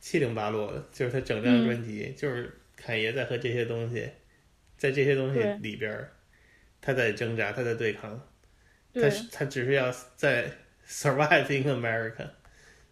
七零八落的，就是他整张嗯专辑，就是侃爷在和这些东西，在这些东西里边儿，他在挣扎，他在对抗，他是他只是要在 survive in America，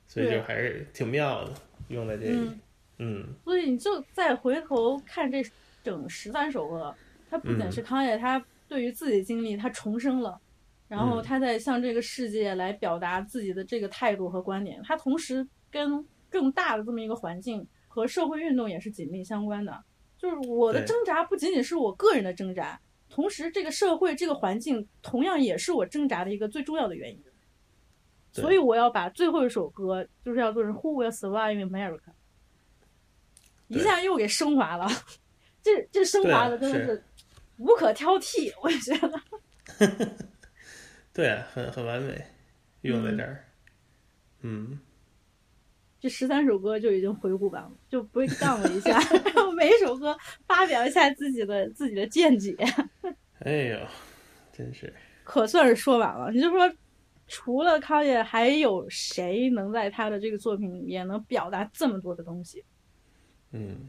所以就还是挺妙的，用在这里，嗯嗯。所以你就再回头看这整十三首歌，他不仅是康也，他对于自己经历他重生了，然后嗯。他在向这个世界来表达自己的这个态度和观点，他同时跟更大的这么一个环境和社会运动也是紧密相关的。就是我的挣扎不仅仅是我个人的挣扎，同时这个社会这个环境同样也是我挣扎的一个最重要的原因。所以我要把最后一首歌就是要做成 Who Will Survive in America，一下又给升华了，这这升华的真的是无可挑剔，我也觉得。对啊，很很完美，用在这儿，嗯这十三首歌就已经回顾完了，就 break down 了一下，然后每一首歌发表一下自己的自己的见解，哎呦，真是。可算是说完了。你就说，除了康也，还有谁能在他的这个作品里面能表达这么多的东西？嗯，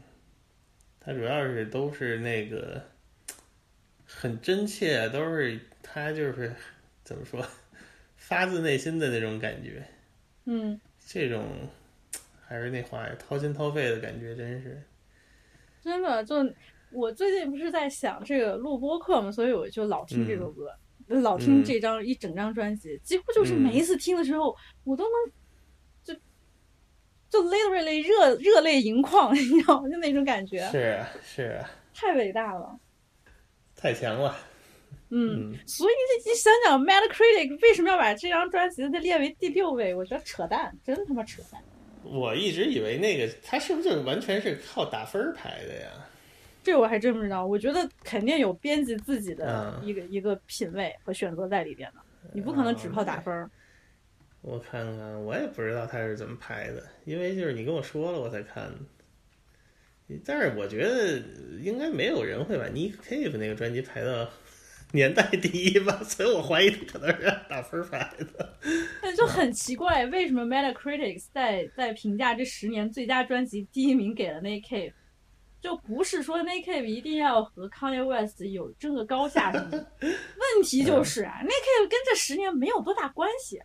他主要是都是那个很真切，都是他就是怎么说，发自内心的那种感觉，嗯，这种还是那话呀，掏心掏肺的感觉，真是。真的就我最近不是在想这个录播课嘛，所以我就老听这首歌，老听嗯这张、一整张专辑，几乎就是每一次听的时候，我都能就就 literally 热热泪盈眶，你知道吗？就那种感觉，是啊，是啊，太伟大了。太强了。嗯，嗯，所以你想想，Metacritic 为什么要把这张专辑再列为第六位？我觉得扯淡，真他妈扯淡。我一直以为那个他是不是就完全是靠打分儿排的呀？这我还真不知道，我觉得肯定有编辑自己的嗯一个、一个品味和选择在里边的，你不可能只靠打分儿。我看看，我也不知道他是怎么排的，因为就是你跟我说了我才看的。但是我觉得应该没有人会把 Nick Cave 那个专辑排到年代第一吧，所以我怀疑他可能是打分牌的。但就很奇怪，为什么 Metacritic 在在评价这十年最佳专辑第一名给了 Nick Cave，就不是说 Nick Cave 一定要和 Kanye West 有争个高下什么的，问题就是啊，Nick Cave 跟这十年没有多大关系。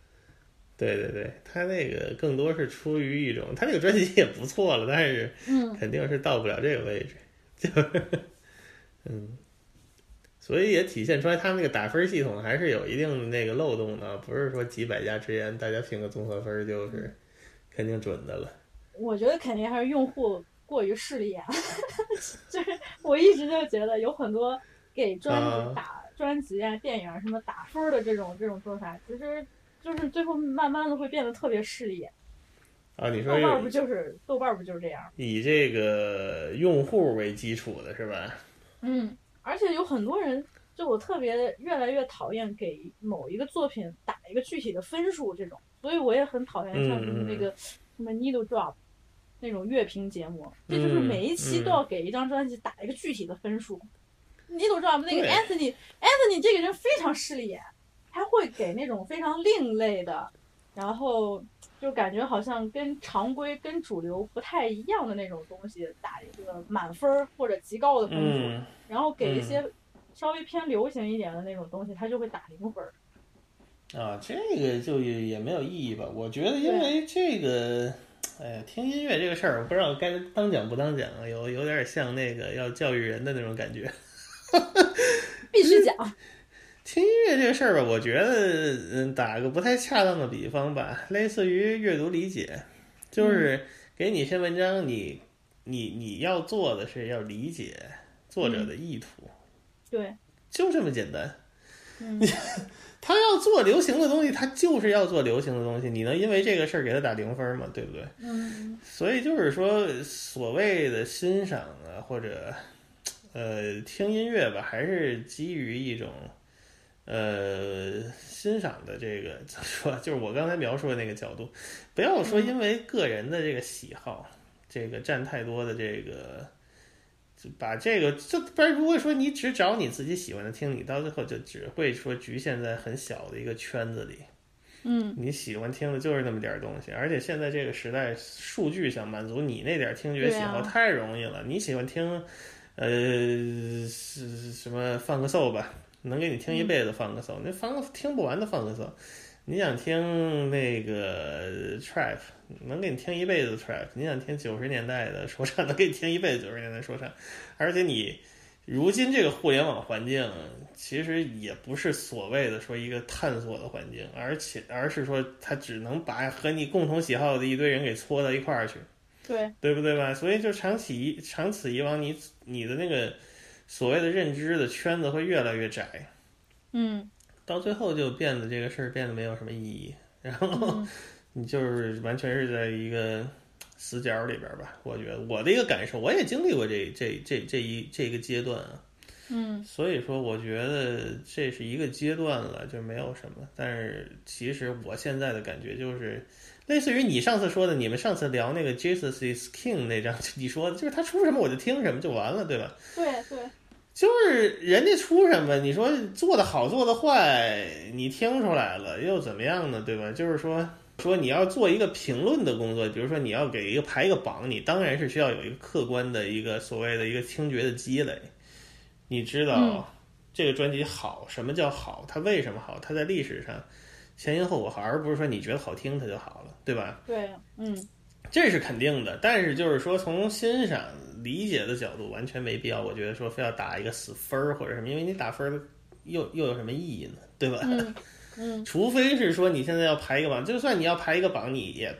对对对，他那个更多是出于一种，他那个专辑也不错了，但是嗯。肯定是到不了这个位置，就是嗯，所以也体现出来他们那个打分系统还是有一定的那个漏洞的，不是说几百家之言大家评个综合分就是肯定准的了。我觉得肯定还是用户过于势利眼，就是我一直就觉得有很多给专打、专辑啊、电影啊什么打分的这种这种做法，其实就是最后慢慢的会变得特别势利眼。啊，你说豆瓣不就是豆瓣不就是这样？以这个用户为基础的是吧？嗯，而且有很多人，就我特别越来越讨厌给某一个作品打一个具体的分数这种，所以我也很讨厌像什么那个什么 Needle Drop 那种乐评节目，这就是每一期嗯。都要给一张专辑打一个具体的分数。Needle Drop 那个对。Anthony Anthony 这个人非常势利眼，他会给那种非常另类的，然后就感觉好像跟常规、跟主流不太一样的那种东西打一个满分儿或者极高的分数。嗯，然后给一些稍微偏流行一点的那种东西，他就会打零分儿。啊，这个就也也没有意义吧？我觉得，因为这个，哎呀，听音乐这个事儿，我不知道该当讲不当讲，有有点像那个要教育人的那种感觉。必须讲，听音乐这个事儿吧，我觉得，嗯，打个不太恰当的比方吧，类似于阅读理解，就是给你一篇文章，你你你要做的是要理解作者的意图，对，就这么简单。嗯，他要做流行的东西，他就是要做流行的东西。你能因为这个事儿给他打零分吗？对不对？嗯，所以就是说，所谓的欣赏啊，或者呃听音乐吧，还是基于一种呃欣赏的这个怎么说？就是我刚才描述的那个角度，不要说因为个人的这个喜好，这个占太多的这个。就把这个，这不然如果说你只找你自己喜欢的听，你到最后就只会说局限在很小的一个圈子里。嗯，你喜欢听的就是那么点儿东西，而且现在这个时代，数据想满足你那点儿听觉喜好太容易了。你喜欢听，呃，是什么放个 soul 吧，能给你听一辈子放个 soul，、那放个听不完的放个 soul。你想听那个 trap，能给你听一辈子 trap；你想听九十年代的说唱，能给你听一辈子九十年代说唱。而且你如今这个互联网环境，其实也不是所谓的说一个探索的环境，而且而是说它只能把和你共同喜好的一堆人给搓到一块儿去，对，对不对吧？所以就长此以长此以往，你你的那个所谓的认知的圈子会越来越窄，嗯，到最后就变得这个事儿变得没有什么意义，然后嗯 你就是完全是在一个死角里边吧。我觉得我的一个感受，我也经历过这这这这一这个阶段啊。嗯，所以说，我觉得这是一个阶段了，就没有什么。但是其实我现在的感觉就是，类似于你上次说的，你们上次聊那个 Jesus is King 那张，你说的就是他出什么我就听什么就完了，对吧？对对，就是人家出什么，你说做的好做的坏，你听出来了又怎么样呢？对吧？就是说说你要做一个评论的工作，比如说你要给一个排一个榜，你当然是需要有一个客观的一个所谓的一个听觉的积累。你知道、嗯这个专辑好，什么叫好？它为什么好？它在历史上前因后果好，而不是说你觉得好听它就好了，对吧？对，嗯，这是肯定的，但是就是说从欣赏理解的角度，完全没必要。我觉得说非要打一个死分儿或者什么，因为你打分儿又又有什么意义呢？对吧？嗯 嗯，除非是说你现在要排一个榜，就算你要排一个榜，你也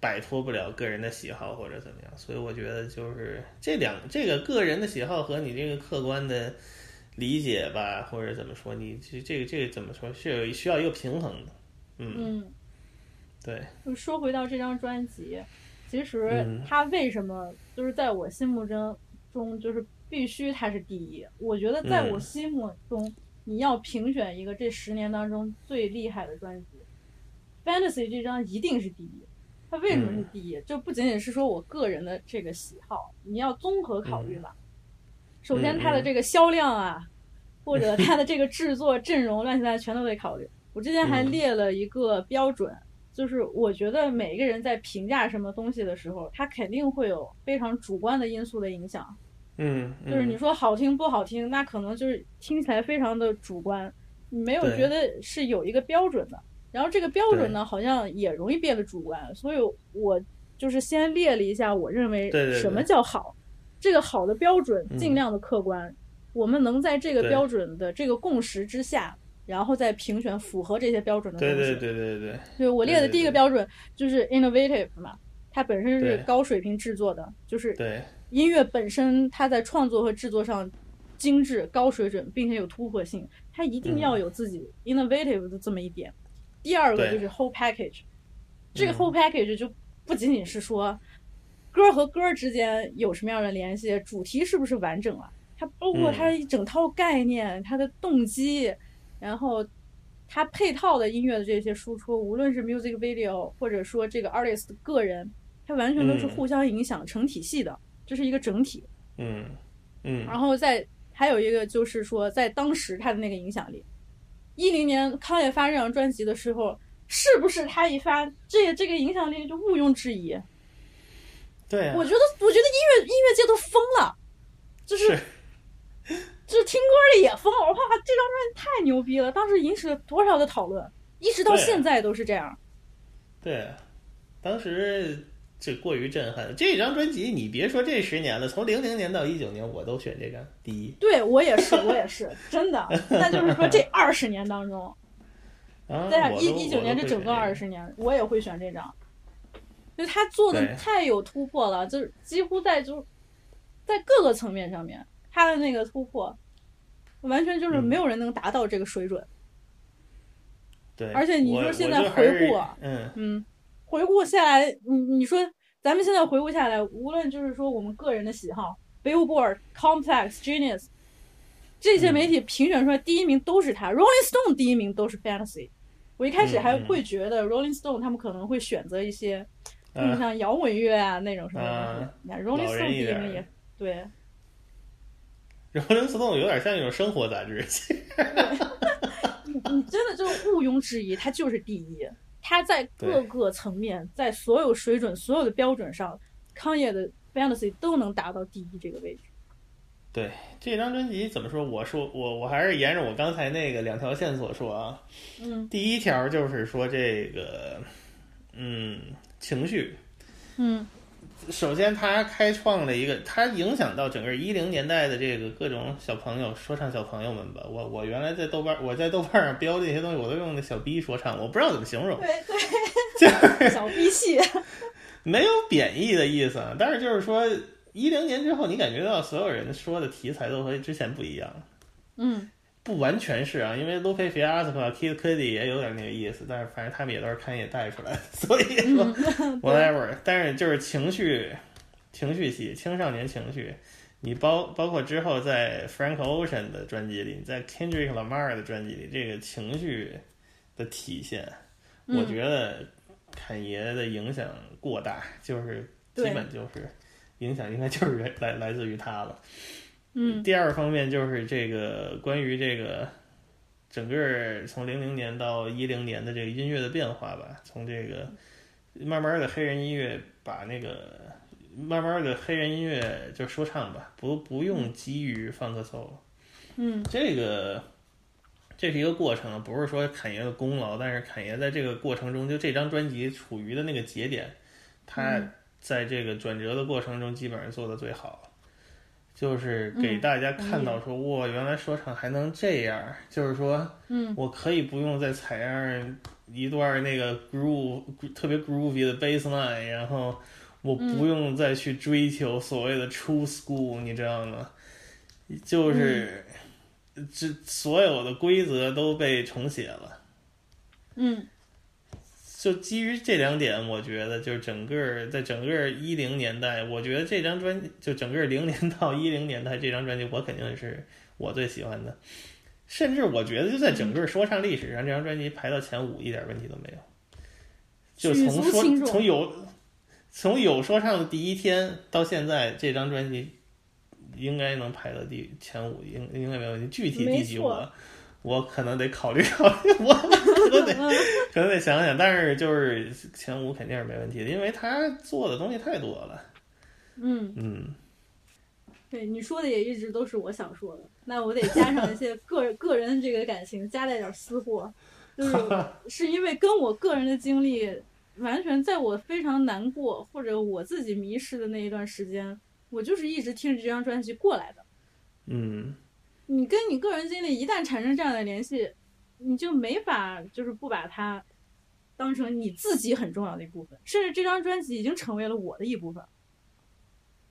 摆脱不了个人的喜好或者怎么样。所以我觉得就是这两这个个人的喜好和你这个客观的理解吧，或者怎么说，你这这个这个怎么说是有需要一个平衡的。嗯，嗯，对，就说回到这张专辑，其实他为什么就是在我心目中中就是必须他是第一？我觉得在我嗯心目中，你要评选一个这十年当中最厉害的专辑，Fantasy 这张一定是第一。它为什么是嗯第一？就不仅仅是说我个人的这个喜好，你要综合考虑嘛。首先，它的这个销量啊，或者它的这个制作阵容乱七八糟全都得考虑。我之前还嗯列了一个标准，就是我觉得每一个人在评价什么东西的时候，他肯定会有非常主观的因素的影响。嗯，就是你说好听不好听，那可能就是听起来非常的主观，你没有觉得是有一个标准的。然后这个标准呢，好像也容易变得主观，所以我就是先列了一下我认为什么叫好，这个好的标准嗯尽量的客观，我们能在这个标准的这个共识之下，然后再评选符合这些标准的东西。对对对对对，对我列的第一个标准就是 innovative 嘛，它本身是高水平制作的，就是音乐本身它在创作和制作上精致、高水准，并且有突破性，它一定要有自己 innovative 的这么一点。第二个就是 whole package，这个嗯 whole package 就不仅仅是说歌和歌之间有什么样的联系，主题是不是完整了，它包括嗯它一整套概念、它的动机，然后它配套的音乐的这些输出，无论是 music video 或者说这个 artist 个人，它完全都是嗯。互相影响、成体系的，这是一个整体。嗯嗯，然后再还有一个就是说，在当时他的那个影响力，一零年康也发这张专辑的时候，是不是他一发，这这个影响力就毋庸置疑。对啊，我觉得，我觉得音乐音乐界都疯了，就是是就是听歌的也疯了。哇，这张专辑太牛逼了，当时引起了多少的讨论，一直到现在都是这样。对，啊当时这过于震撼。这张专辑你别说这十年了，从零零年到一九年，我都选这张第一对我也是，我也是，真的。那就是说，这二十年当中，啊。对啊，我都一一九年这整个二，我十年，我也会选这张，就他做的太有突破了，就是几乎在就在各个层面上面，他的那个突破，完全就是嗯没有人能达到这个水准。对，而且你说现在回顾啊嗯，嗯，回顾下来，你你说咱们现在回顾下来，无论就是说我们个人的喜好，Billboard、Complex、Genius 这些嗯媒体评选出来第一名都是他、r o l l i n g Stone 第一名都是 Fantasy。我一开始还会觉得 Rolling Stone 他们可能会选择一些，啊更像摇滚乐啊那种什么东西啊。那 Rolling Stone 第一名也对，Rolling Stone 有点像一种生活杂志，你你真的就是毋庸置疑，它就是第一。它在各个层面，在所有水准、所有的标准上，康也的 Fantasy 都能达到第一这个位置。对这张专辑怎么说？我说我我还是沿着我刚才那个两条线索说啊。嗯第一条就是说这个，嗯，情绪。嗯首先，他开创了一个，他影响到整个一零年代的这个各种小朋友说唱小朋友们吧。我我原来在豆瓣，我在豆瓣上标这些东西，我都用那小逼说唱，我不知道怎么形容，对对，就是 小逼戏。没有贬义的意思啊。但是就是说，一零年之后，你感觉到所有人说的题材都和之前不一样。嗯不完全是啊，因为 Lupe Fiasco、Kid Cudi 也有点那个意思，但是反正他们也都是看也带出来的，所以说嗯 whatever。但是就是情绪，情绪戏，青少年情绪，你包包括之后在 Frank Ocean 的专辑里，在 Kendrick Lamar 的专辑里，这个情绪的体现，嗯我觉得侃爷的影响过大，就是基本就是影响应该就是来来自于他了。嗯。第二方面就是这个关于这个整个从零零年到一零年的这个音乐的变化吧，从这个慢慢的黑人音乐把那个慢慢的黑人音乐就说唱吧，不不用基于放克 soul，嗯。这个这是一个过程，不是说侃爷的功劳，但是侃爷在这个过程中，就这张专辑处于的那个节点，他嗯。在这个转折的过程中基本上做的最好。就是给嗯大家看到说，哇，原来说唱还能这样，就是说，嗯。我可以不用再采样一段那个 groove 特别 groovy 的 bass line，然后我嗯。不用再去追求所谓的 true school，你知道吗？就是嗯。这所有的规则都被重写了。嗯就基于这两点，我觉得就是整个在整个一零年代，我觉得这张专就整个零年到一零年代这张专辑，我肯定是我最喜欢的。甚至我觉得就在整个说唱历史上，这张专辑排到前五一点问题都没有。就从说从有从有说唱的第一天到现在，这张专辑应该能排到第前五，应应该没问题。具体第几我我可能得考虑考虑，我可能得可能得想想。但是就是前五肯定是没问题的，因为他做的东西太多了。嗯，嗯对你说的也一直都是我想说的，那我得加上一些个个人的这个感情，加带点私货，就是 是因为跟我个人的经历，完全在我非常难过或者我自己迷失的那一段时间，我就是一直听着这张专辑过来的。嗯你跟你个人经历一旦产生这样的联系，你就没法就是不把它当成你自己很重要的一部分，甚至这张专辑已经成为了我的一部分。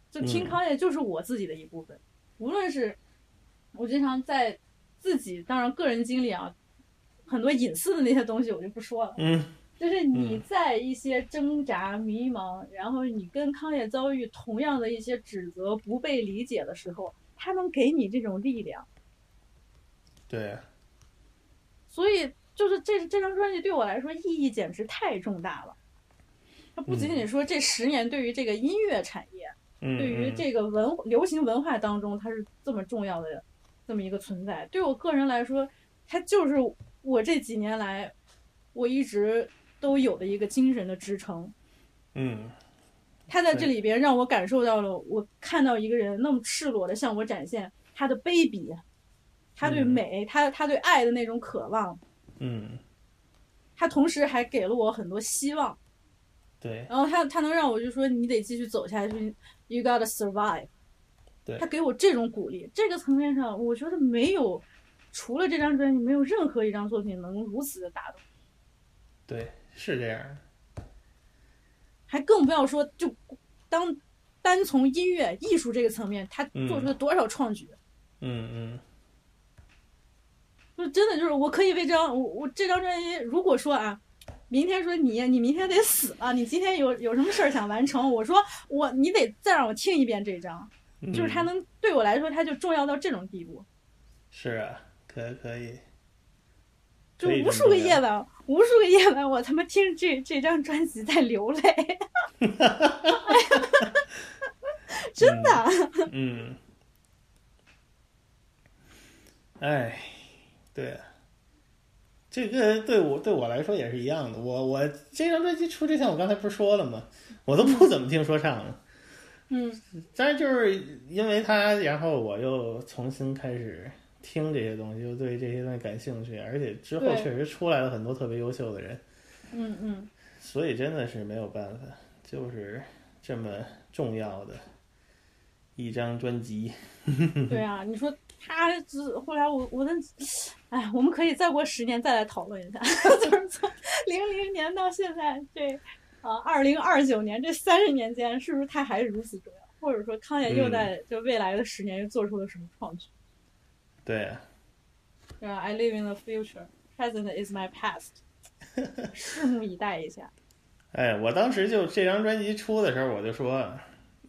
就听嗯。康也就是我自己的一部分，无论是我经常在自己当然个人经历啊，很多隐私的那些东西我就不说了。嗯。就是你嗯。在一些挣扎、迷茫，然后你跟康也遭遇同样的一些指责、不被理解的时候，他能给你这种力量。对，所以就是这这张专辑对我来说意义简直太重大了。它不仅仅说这十年对于这个音乐产业，嗯对于嗯这个文流行文化当中，它是这么重要的这么一个存在。对我个人来说，它就是我这几年来我一直都有的一个精神的支撑。嗯他在这里边让我感受到了，我看到一个人那么赤裸的向我展现他的卑鄙，他对嗯美，他他对爱的那种渴望，嗯，他同时还给了我很多希望。对然后他他能让我就说你得继续走下去，You gotta survive。对他给我这种鼓励，这个层面上，我觉得没有，除了这张专辑，没有任何一张作品能如此的打动，对，是这样的。还更不要说就当单从音乐艺术这个层面，他做出了多少创举。嗯嗯。就真的就是我可以为这张我我这张专辑，如果说啊，明天说你你明天得死了，你今天有有什么事儿想完成，我说我你得再让我听一遍这张，嗯，就是它能对我来说，它就重要到这种地步，是啊，可可以，就无数个夜晚，无数个夜晚，我他妈听这这张专辑在流泪，真的，嗯，哎，对啊，这个对我对我来说也是一样的。我我这张专辑出之前，我刚才不是说了吗？我都不怎么听说唱了，嗯但是就是因为他，然后我又重新开始听这些东西，又对这些东西感兴趣，而且之后确实出来了很多特别优秀的人，嗯嗯，所以真的是没有办法，就是这么重要的一张专辑。对啊，你说他只后来我我的，哎，我们可以再过十年再来讨论一下，就是从零零年到现在这啊二零二九年这三十年间，是不是他还是如此重要？或者说康也又在就未来的十年又做出了什么创举？对啊，对吧？I live in the future, present is my past，拭目以待一下。哎，我当时就这张专辑出的时候，我就说，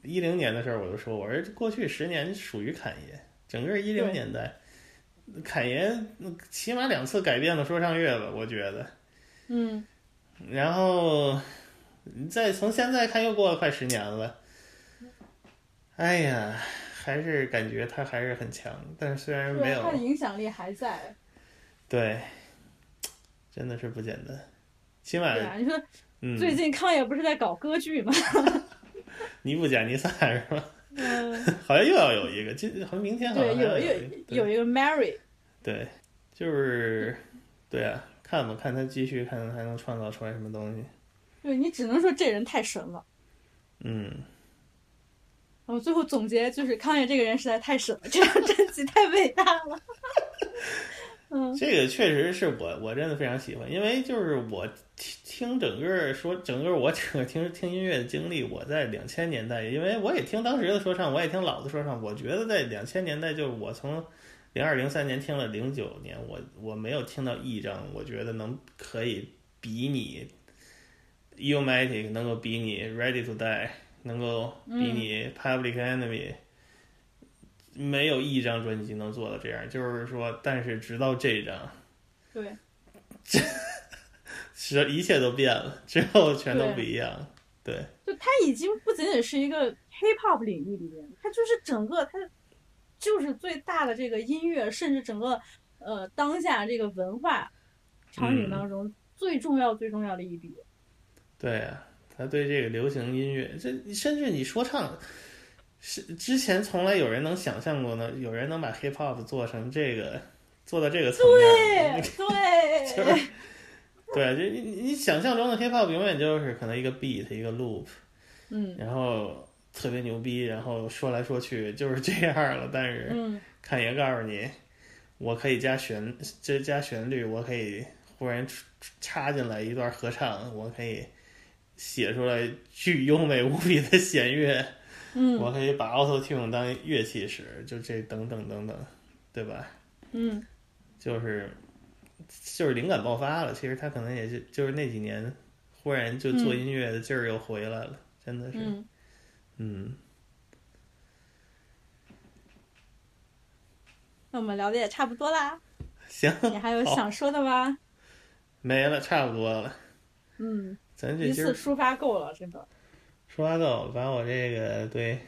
一零年的时候我就说，我说过去十年属于侃爷，整个一零年代，侃爷嗯起码两次改变了说唱乐吧，我觉得。嗯，然后，你再从现在看，又过了快十年了。哎呀，还是感觉他还是很强，但是虽然没，有他的影响力还在。对，真的是不简单。起码对，啊，你说嗯，最近康也不是在搞歌剧吗？尼布贾尼撒是吧？嗯，好像又要有一个，今好像明天好，像有有一个对有一个 Mary。对，就是对啊，看吧，看他继续看还能创造出来什么东西。对你只能说这人太神了。嗯，我最后总结就是康爷这个人实在太神了，这张专辑太伟大了。嗯这个确实是我我真的非常喜欢，因为就是我听听整个说整个我整个听听音乐的经历，我在两千年代，因为我也听当时的说唱，我也听老的说唱，我觉得在两千年代，就是我从零二零三年听了零九年，我我没有听到一张，我觉得能可以比拟 u m a t i c 能够比拟 Ready to Die，能够比你 Public Enemy。没有一张专辑能做到这样，就是说，但是直到这张，对，是一切都变了，之后全都不一样。对，就他已经不仅仅是一个 hip hop 领域里面，他就是整个他就是最大的这个音乐，甚至整个呃当下这个文化场景当中最重要最重要的一笔。对啊，他对这个流行音乐，这甚至你说唱，是之前从来有人能想象过呢，有人能把 hip hop 做成这个，做到这个层面。对对，对，就你你想象中的 hip hop 永远就是可能一个 beat 一个 loop，嗯，然后特别牛逼，然后说来说去就是这样了。但是，嗯，侃爷告诉你，我可以加旋，这加旋律，我可以忽然插进来一段合唱，我可以。写出来巨优美无比的弦乐，嗯，我可以把 Auto Tune 当乐器使，就这等等等等，对吧？嗯，就是就是灵感爆发了。其实他可能也就就是那几年，忽然就做音乐的劲儿又回来了，真的是，嗯。那我们聊的也差不多啦。行，你还有想说的吗？没了，差不多了。嗯。咱这一次抒发够了，真的。抒发够，把我这个对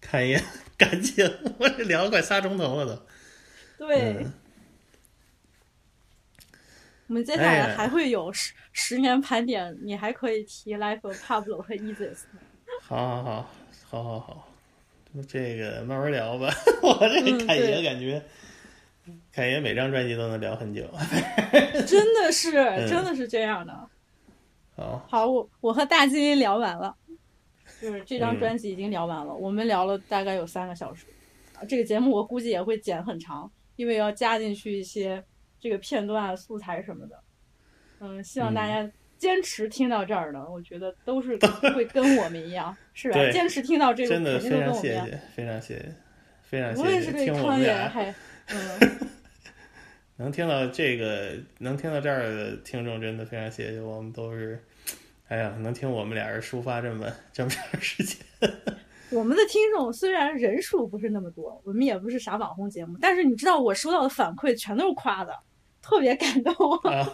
看一眼 感情，我这聊了快仨钟头了都。对。嗯、我们接下来还会有十、哎、十年盘点，你还可以提 Life of Pablo 和 Easis。好好好，好好好，这个慢慢聊吧。我这个侃爷感觉，侃爷每张专辑都能聊很久。真的是，嗯、真的是这样的。好，好，我我和大金灵聊完了，就是这嗯张专辑已经聊完了，我们聊了大概有三个小时。啊，这个节目我估计也会剪很长，因为要加进去一些这个片段素材什么的。嗯，希望大家坚持听到这儿的，我觉得都是会跟我们一样，是吧？坚持听到这个，真的肯定都跟我们一样。非常谢谢，非常谢谢，无论是对康也还 嗯。能听到这个，能听到这儿的听众，真的非常谢谢。我们都是，哎呀，能听我们俩人抒发这么这么长时间。我们的听众虽然人数不是那么多，我们也不是啥网红节目，但是你知道我收到的反馈全都是夸的，特别感动。啊、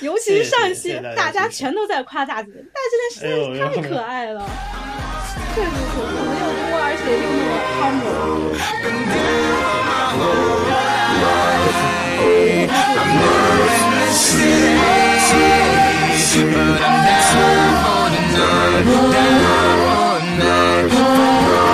尤其是上一期，大家全都在夸大姐，大吉林实在是太可爱了，确实是粉丝又多，而且又那么 but I'm not holding on, not holding on.